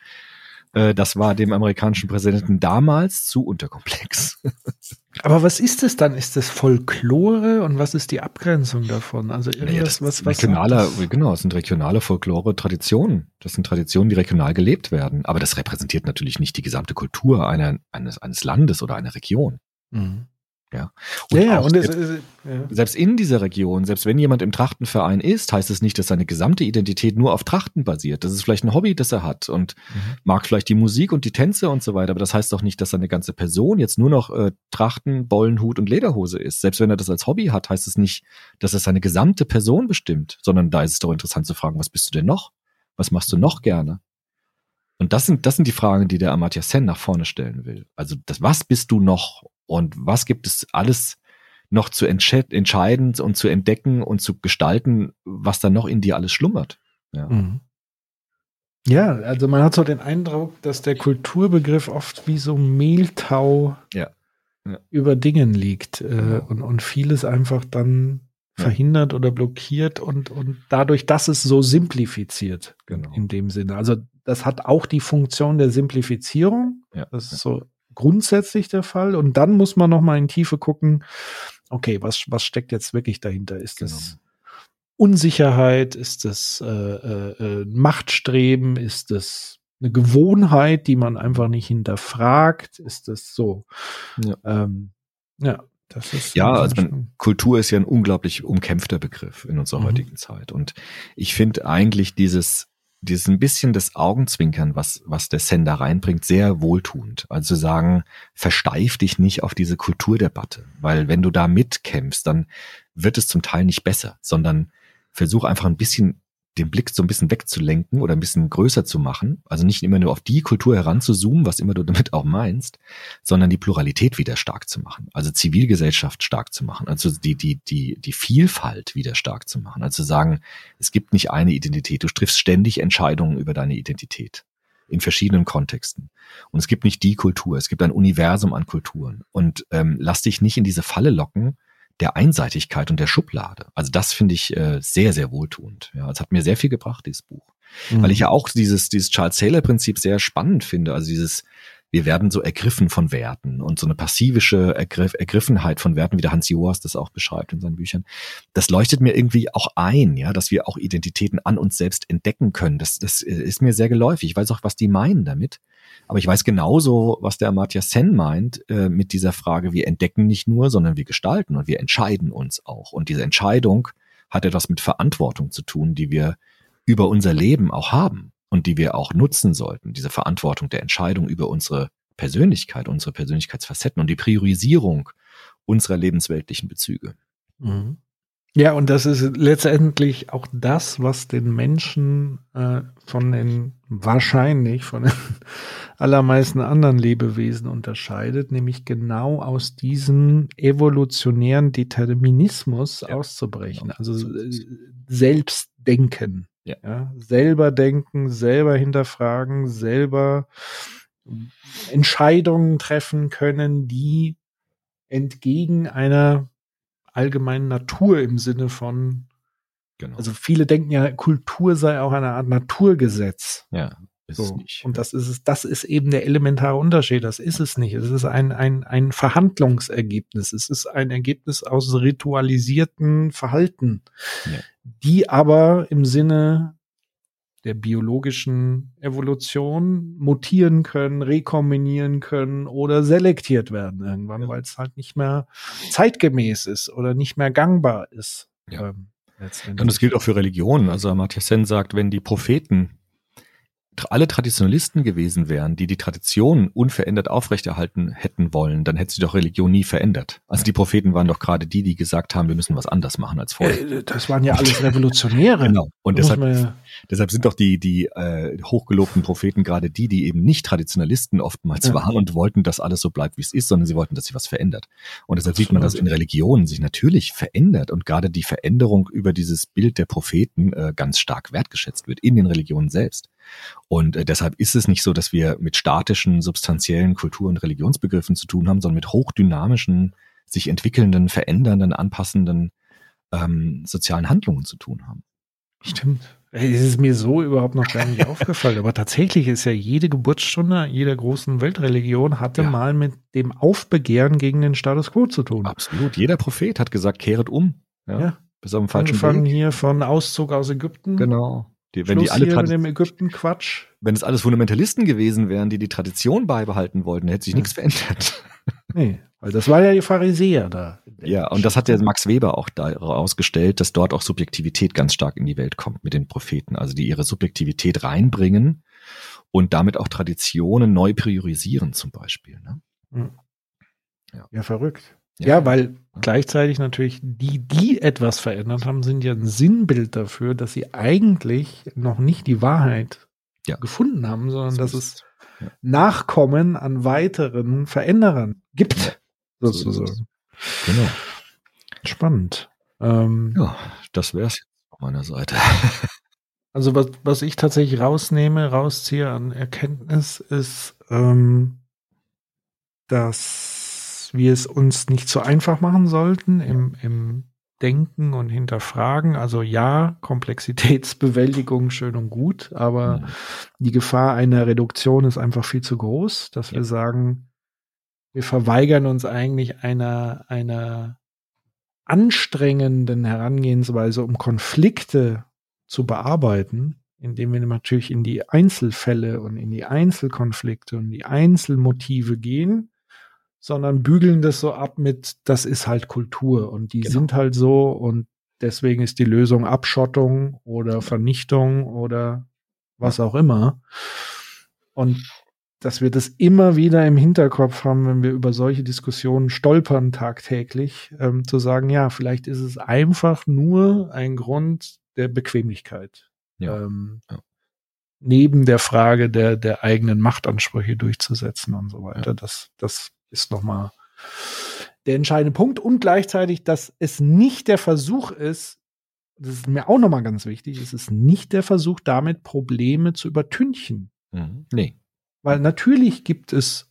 äh, das war dem amerikanischen Präsidenten damals zu unterkomplex. Aber was ist es dann? Ist das Folklore und was ist die Abgrenzung davon? Also Naja, irgendwas, das was, was regionaler, das- genau, das sind regionale Folklore, Traditionen. Das sind Traditionen, die regional gelebt werden. Aber das repräsentiert natürlich nicht die gesamte Kultur einer, eines, eines Landes oder einer Region. Mhm. Ja. Ja, ja, und es, selbst, es, ja. selbst in dieser Region, selbst wenn jemand im Trachtenverein ist, heißt es nicht, dass seine gesamte Identität nur auf Trachten basiert. Das ist vielleicht ein Hobby, das er hat und Mhm. mag vielleicht die Musik und die Tänze und so weiter. Aber das heißt doch nicht, dass seine ganze Person jetzt nur noch äh, Trachten, Bollenhut und Lederhose ist. Selbst wenn er das als Hobby hat, heißt es nicht, dass es seine gesamte Person bestimmt, sondern da ist es doch interessant zu fragen, was bist du denn noch? Was machst du noch gerne? Und das sind, das sind die Fragen, die der Amartya Sen nach vorne stellen will. Also das, was bist du noch und was gibt es alles noch zu entsche- entscheiden und zu entdecken und zu gestalten, was da noch in dir alles schlummert? Ja. Mhm. Ja, also man hat so den Eindruck, dass der Kulturbegriff oft wie so Mehltau Ja. Ja. über Dingen liegt äh, Genau. und, und vieles einfach dann Ja. verhindert oder blockiert und, und dadurch, dass es so simplifiziert Genau. in dem Sinne. Also das hat auch die Funktion der Simplifizierung. Ja. Das ist so grundsätzlich der Fall. Und dann muss man noch mal in Tiefe gucken, okay, was, was steckt jetzt wirklich dahinter? Ist Genau. das Unsicherheit? Ist das äh, äh, äh, Machtstreben? Ist das eine Gewohnheit, die man einfach nicht hinterfragt? Ist das so? Ja. Ähm, ja, Das ist Ja, also man. Kultur ist ja ein unglaublich umkämpfter Begriff in unserer Mhm. heutigen Zeit. Und ich finde eigentlich dieses, dieses ein bisschen das Augenzwinkern, was, was der Sender reinbringt, sehr wohltuend. Also sagen, versteif dich nicht auf diese Kulturdebatte, weil wenn du da mitkämpfst, dann wird es zum Teil nicht besser, sondern versuch einfach ein bisschen den Blick so ein bisschen wegzulenken oder ein bisschen größer zu machen. Also nicht immer nur auf die Kultur heranzuzoomen, was immer du damit auch meinst, sondern die Pluralität wieder stark zu machen. Also Zivilgesellschaft stark zu machen. Also die, die, die, die Vielfalt wieder stark zu machen. Also zu sagen, es gibt nicht eine Identität. Du triffst ständig Entscheidungen über deine Identität. In verschiedenen Kontexten. Und es gibt nicht die Kultur. Es gibt ein Universum an Kulturen. Und ähm, lass dich nicht in diese Falle locken, der Einseitigkeit und der Schublade. Also das finde ich äh, sehr, sehr wohltuend. Ja, es hat mir sehr viel gebracht, dieses Buch. Weil ich ja auch dieses, dieses Charles Taylor-Prinzip sehr spannend finde. Also dieses, wir werden so ergriffen von Werten und so eine passivische Ergriff, Ergriffenheit von Werten, wie der Hans Joas das auch beschreibt in seinen Büchern. Das leuchtet mir irgendwie auch ein, ja, dass wir auch Identitäten an uns selbst entdecken können. Das, das ist mir sehr geläufig. Ich weiß auch, was die meinen damit. Aber ich weiß genauso, was der Amartya Sen meint äh, mit dieser Frage, wir entdecken nicht nur, sondern wir gestalten und wir entscheiden uns auch. Und diese Entscheidung hat etwas mit Verantwortung zu tun, die wir über unser Leben auch haben und die wir auch nutzen sollten. Diese Verantwortung der Entscheidung über unsere Persönlichkeit, unsere Persönlichkeitsfacetten und die Priorisierung unserer lebensweltlichen Bezüge. Mhm. Ja, und das ist letztendlich auch das, was den Menschen äh, von den wahrscheinlich von den allermeisten anderen Lebewesen unterscheidet, nämlich genau aus diesem evolutionären Determinismus Ja, auszubrechen. genau. Also So äh. Selbstdenken. Ja. selber denken, selber hinterfragen, selber Entscheidungen treffen können, die entgegen einer allgemeinen Natur im Sinne von, Genau. also viele denken ja, Kultur sei auch eine Art Naturgesetz. ja, ist So. nicht. Und das ist es, das ist eben der elementare Unterschied. Das ist es nicht. Es ist ein, ein, ein Verhandlungsergebnis. Es ist ein Ergebnis aus ritualisierten Verhalten, Ja. die aber im Sinne der biologischen Evolution mutieren können, rekombinieren können oder selektiert werden irgendwann, Ja. weil es halt nicht mehr zeitgemäß ist oder nicht mehr gangbar ist. Ja. Ähm. Und das gilt auch für Religionen. Also Amartya Sen sagt, wenn die Propheten alle Traditionalisten gewesen wären, die die Tradition unverändert aufrechterhalten hätten wollen, dann hätte sich doch Religion nie verändert. Also die Propheten waren doch gerade die, die gesagt haben, wir müssen was anders machen als vorher. Äh, das waren ja alles Revolutionäre. Genau. Und deshalb, ja- deshalb sind doch die, die äh, hochgelobten Propheten gerade die, die eben nicht Traditionalisten oftmals Ja. waren und wollten, dass alles so bleibt, wie es ist, sondern sie wollten, dass sich was verändert. Und deshalb sieht man, dass in Absolut. Religionen sich natürlich verändert und gerade die Veränderung über dieses Bild der Propheten äh, ganz stark wertgeschätzt wird in den Religionen selbst. Und äh, deshalb ist es nicht so, dass wir mit statischen, substanziellen Kultur- und Religionsbegriffen zu tun haben, sondern mit hochdynamischen, sich entwickelnden, verändernden, anpassenden ähm, sozialen Handlungen zu tun haben. Stimmt. Es ist mir so überhaupt noch gar nicht aufgefallen. Aber tatsächlich ist ja jede Geburtsstunde jeder großen Weltreligion hatte Ja. mal mit dem Aufbegehren gegen den Status quo zu tun. Absolut. Jeder Prophet hat gesagt, kehret um. Ja. Ja. Bis auf den falschen Angefangen Weg. hier von Auszug aus Ägypten. Genau. Die, wenn Schluss die alle hier mit dem Ägypten-Quatsch. wenn es alles Fundamentalisten gewesen wären, die die Tradition beibehalten wollten, hätte sich Ja. nichts verändert. Nee, weil das war ja die Pharisäer da. Ja, und das hat der Max Weber auch da herausgestellt, dass dort auch Subjektivität ganz stark in die Welt kommt mit den Propheten, also die ihre Subjektivität reinbringen und damit auch Traditionen neu priorisieren zum Beispiel. Ne? Ja, verrückt. Ja, weil gleichzeitig natürlich die, die etwas verändert haben, sind ja ein Sinnbild dafür, dass sie eigentlich noch nicht die Wahrheit Ja. gefunden haben, sondern So dass es Ja. Nachkommen an weiteren Veränderern gibt. Ja, sozusagen. Genau. Spannend. Ähm, Ja, das wäre es auf meiner Seite. Also was, was ich tatsächlich rausnehme, rausziehe an Erkenntnis, ist, ähm, dass wir es uns nicht so einfach machen sollten im, im Denken und Hinterfragen. Also ja, Komplexitätsbewältigung schön und gut, aber Mhm. die Gefahr einer Reduktion ist einfach viel zu groß, dass wir Ja. sagen, wir verweigern uns eigentlich einer, einer anstrengenden Herangehensweise, um Konflikte zu bearbeiten, indem wir natürlich in die Einzelfälle und in die Einzelkonflikte und die Einzelmotive gehen, sondern bügeln das so ab mit, das ist halt Kultur und die Genau. sind halt so und deswegen ist die Lösung Abschottung oder Vernichtung oder was auch immer. Und dass wir das immer wieder im Hinterkopf haben, wenn wir über solche Diskussionen stolpern tagtäglich, ähm, zu sagen, ja, vielleicht ist es einfach nur ein Grund der Bequemlichkeit. Ja. Ähm, Ja. Neben der Frage der, der eigenen Machtansprüche durchzusetzen und so weiter. Das, das ist nochmal der entscheidende Punkt. Und gleichzeitig, dass es nicht der Versuch ist, das ist mir auch nochmal ganz wichtig, es ist nicht der Versuch, damit Probleme zu übertünchen. Mhm. Nee. Weil natürlich gibt es,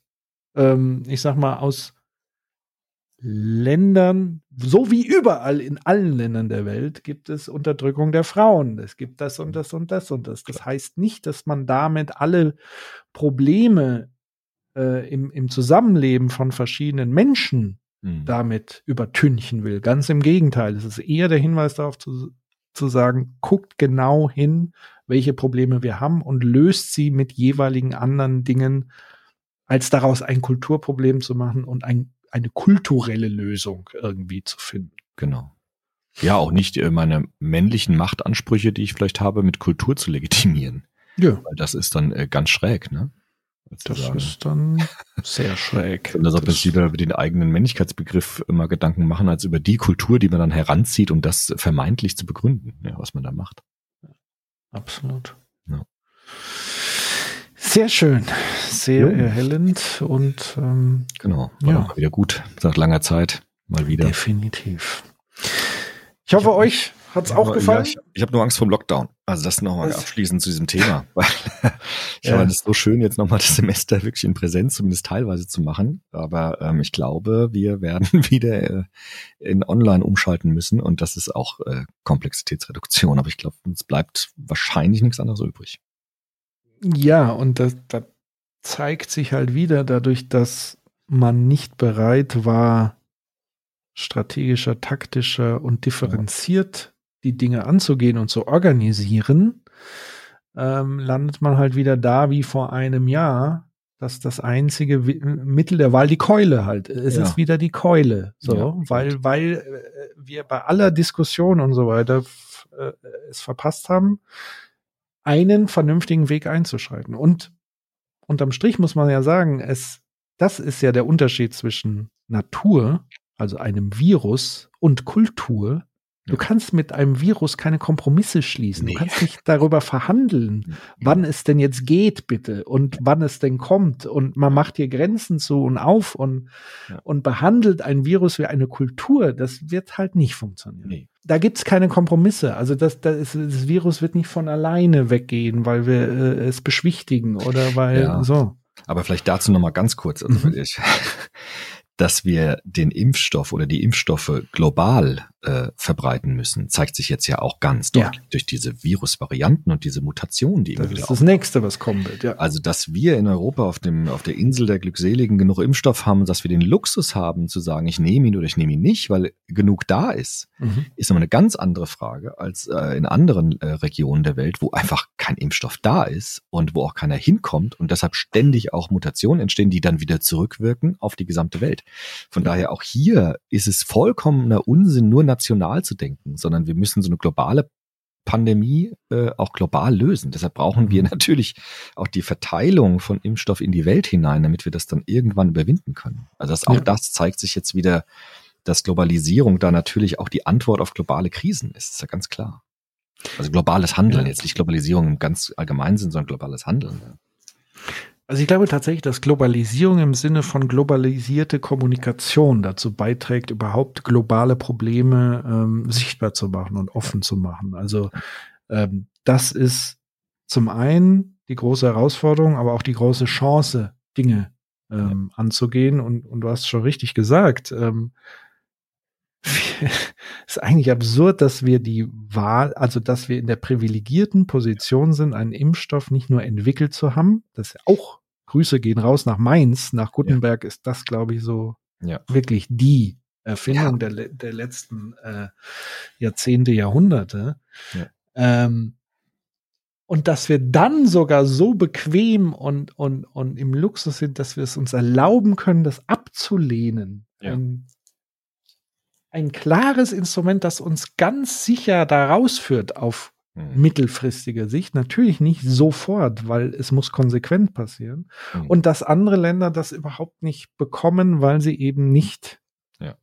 ähm, ich sag mal, aus Ländern, so wie überall in allen Ländern der Welt, gibt es Unterdrückung der Frauen. Es gibt das und das und das und das. Das heißt nicht, dass man damit alle Probleme äh, im, im Zusammenleben von verschiedenen Menschen Mhm. damit übertünchen will. Ganz im Gegenteil. Es ist eher der Hinweis darauf zu, zu sagen, guckt genau hin, welche Probleme wir haben und löst sie mit jeweiligen anderen Dingen, als daraus ein Kulturproblem zu machen und ein, eine kulturelle Lösung irgendwie zu finden. Genau. Ja, auch nicht äh, meine männlichen Machtansprüche, die ich vielleicht habe, mit Kultur zu legitimieren. Ja, Weil das ist dann äh, ganz schräg, ne? Das Sozusagen. ist dann sehr schräg. Und als ob Das- es wieder über den eigenen Männlichkeitsbegriff immer Gedanken machen, als über die Kultur, die man dann heranzieht, um das vermeintlich zu begründen, ja, was man da macht. Absolut. Ja. Sehr schön, sehr Jo. erhellend und ähm, Genau. War Ja. wieder gut. Seit langer Zeit. Mal wieder. definitiv. Ich hoffe, hab- euch hat's auch Ja, gefallen. ich ich habe nur Angst vor dem Lockdown. Also das nochmal abschließend zu diesem Thema. Weil ich Ja. fand es so schön, jetzt nochmal das Semester wirklich in Präsenz zumindest teilweise zu machen. Aber ähm, ich glaube, wir werden wieder äh, in Online umschalten müssen und das ist auch äh, Komplexitätsreduktion. Aber ich glaube, uns bleibt wahrscheinlich nichts anderes übrig. Ja, und das, das zeigt sich halt wieder dadurch, dass man nicht bereit war, strategischer, taktischer und differenziert die Dinge anzugehen und zu organisieren, ähm, landet man halt wieder da wie vor einem Jahr, dass das einzige Wi- Mittel der Wahl die Keule halt. Es Ja. ist wieder die Keule, so, Ja, weil weil äh, wir bei aller Diskussion und so weiter äh, es verpasst haben, einen vernünftigen Weg einzuschreiten. Und unterm Strich muss man ja sagen, es, das ist ja der Unterschied zwischen Natur, also einem Virus, und Kultur. Du kannst mit einem Virus keine Kompromisse schließen. Nee. Du kannst nicht darüber verhandeln, wann es denn jetzt geht, bitte, und wann es denn kommt. Und man macht hier Grenzen zu und auf und, Ja. und behandelt ein Virus wie eine Kultur. Das wird halt nicht funktionieren Nee. da gibt's keine Kompromisse. Also das, das, ist, das Virus wird nicht von alleine weggehen, weil wir äh, es beschwichtigen oder weil Ja. so. Aber vielleicht dazu nochmal ganz kurz, also Mhm. ich, dass wir den Impfstoff oder die Impfstoffe global äh, verbreiten müssen, zeigt sich jetzt ja auch ganz Ja. deutlich durch diese Virusvarianten und diese Mutationen, die immer Das wieder ist das nächste, was kommen wird. Ja. Also, dass wir in Europa auf dem, auf der Insel der Glückseligen genug Impfstoff haben, dass wir den Luxus haben, zu sagen, ich nehme ihn oder ich nehme ihn nicht, weil genug da ist, Mhm. ist aber eine ganz andere Frage als äh, in anderen äh, Regionen der Welt, wo einfach kein Impfstoff da ist und wo auch keiner hinkommt und deshalb ständig auch Mutationen entstehen, die dann wieder zurückwirken auf die gesamte Welt. Von daher auch hier ist es vollkommener Unsinn, nur national zu denken, sondern wir müssen so eine globale Pandemie äh, auch global lösen. Deshalb brauchen wir natürlich auch die Verteilung von Impfstoff in die Welt hinein, damit wir das dann irgendwann überwinden können. Also das, auch Ja. das zeigt sich jetzt wieder, dass Globalisierung da natürlich auch die Antwort auf globale Krisen ist. Das ist ja ganz klar. Also globales Handeln, Ja. jetzt nicht Globalisierung im ganz allgemeinen Sinn, sondern globales Handeln. Ja. Also ich glaube tatsächlich, dass Globalisierung im Sinne von globalisierte Kommunikation dazu beiträgt, überhaupt globale Probleme ähm, sichtbar zu machen und offen zu machen. Also ähm, das ist zum einen die große Herausforderung, aber auch die große Chance, Dinge ähm, anzugehen. Und, und du hast schon richtig gesagt, ähm, ist eigentlich absurd, dass wir die Wahl, also dass wir in der privilegierten Position sind, einen Impfstoff nicht nur entwickelt zu haben, das ist ja auch Grüße gehen raus nach Mainz, nach Gutenberg ist das, glaube ich, so Ja. wirklich die Erfindung der, le- der letzten äh, Jahrzehnte, Jahrhunderte. Ja. Ähm, Und dass wir dann sogar so bequem und, und, und im Luxus sind, dass wir es uns erlauben können, das abzulehnen. Ja. Ein, ein klares Instrument, das uns ganz sicher da rausführt auf Mhm. mittelfristige Sicht. Natürlich nicht sofort, weil es muss konsequent passieren. Mhm. Und dass andere Länder das überhaupt nicht bekommen, weil sie eben nicht Ja.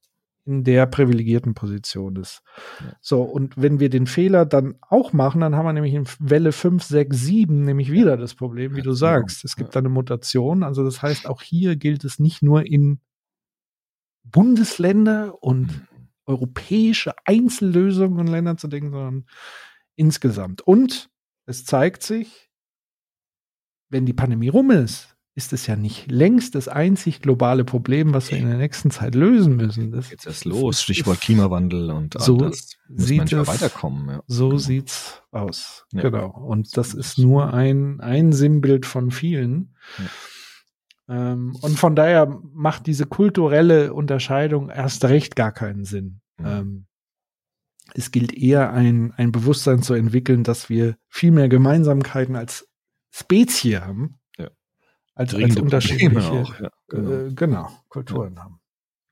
in der privilegierten Position ist. Ja. So, und wenn wir den Fehler dann auch machen, dann haben wir nämlich in Welle 5, 6, 7 nämlich wieder das Problem, wie du genau. sagst. Es gibt eine Mutation. Also das heißt, auch hier gilt es nicht nur in Bundesländer und Mhm. Europäische Einzellösungen und Länder zu denken, sondern insgesamt. Und es zeigt sich, wenn die Pandemie rum ist, ist es ja nicht längst das einzig globale Problem, was wir in der nächsten Zeit lösen müssen. Das, Jetzt erst los, Stichwort Klimawandel und all So das. Sieht es- weiterkommen. Ja. So Genau. sieht's aus. Ja. Genau. Und das ist es. nur ein, ein Sinnbild von vielen. Ähm, und von daher macht diese kulturelle Unterscheidung erst recht gar keinen Sinn. Mhm. Ähm, es gilt eher ein, ein Bewusstsein zu entwickeln, dass wir viel mehr Gemeinsamkeiten als Spezie haben, Ja. als, als unterschiedliche auch. Ja, genau. Äh, genau, Kulturen haben.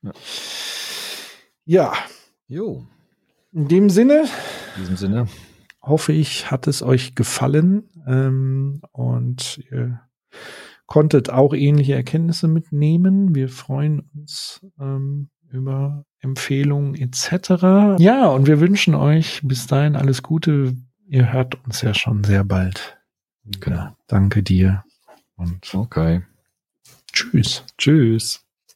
Ja. ja, Jo, in dem Sinne in diesem Sinne. hoffe ich, hat es euch gefallen ähm, und ihr konntet auch ähnliche Erkenntnisse mitnehmen. Wir freuen uns ähm, über Empfehlungen etc. Ja, und wir wünschen euch bis dahin alles Gute. Ihr hört uns ja schon sehr bald. Genau. Danke dir und Okay. tschüss. Tschüss.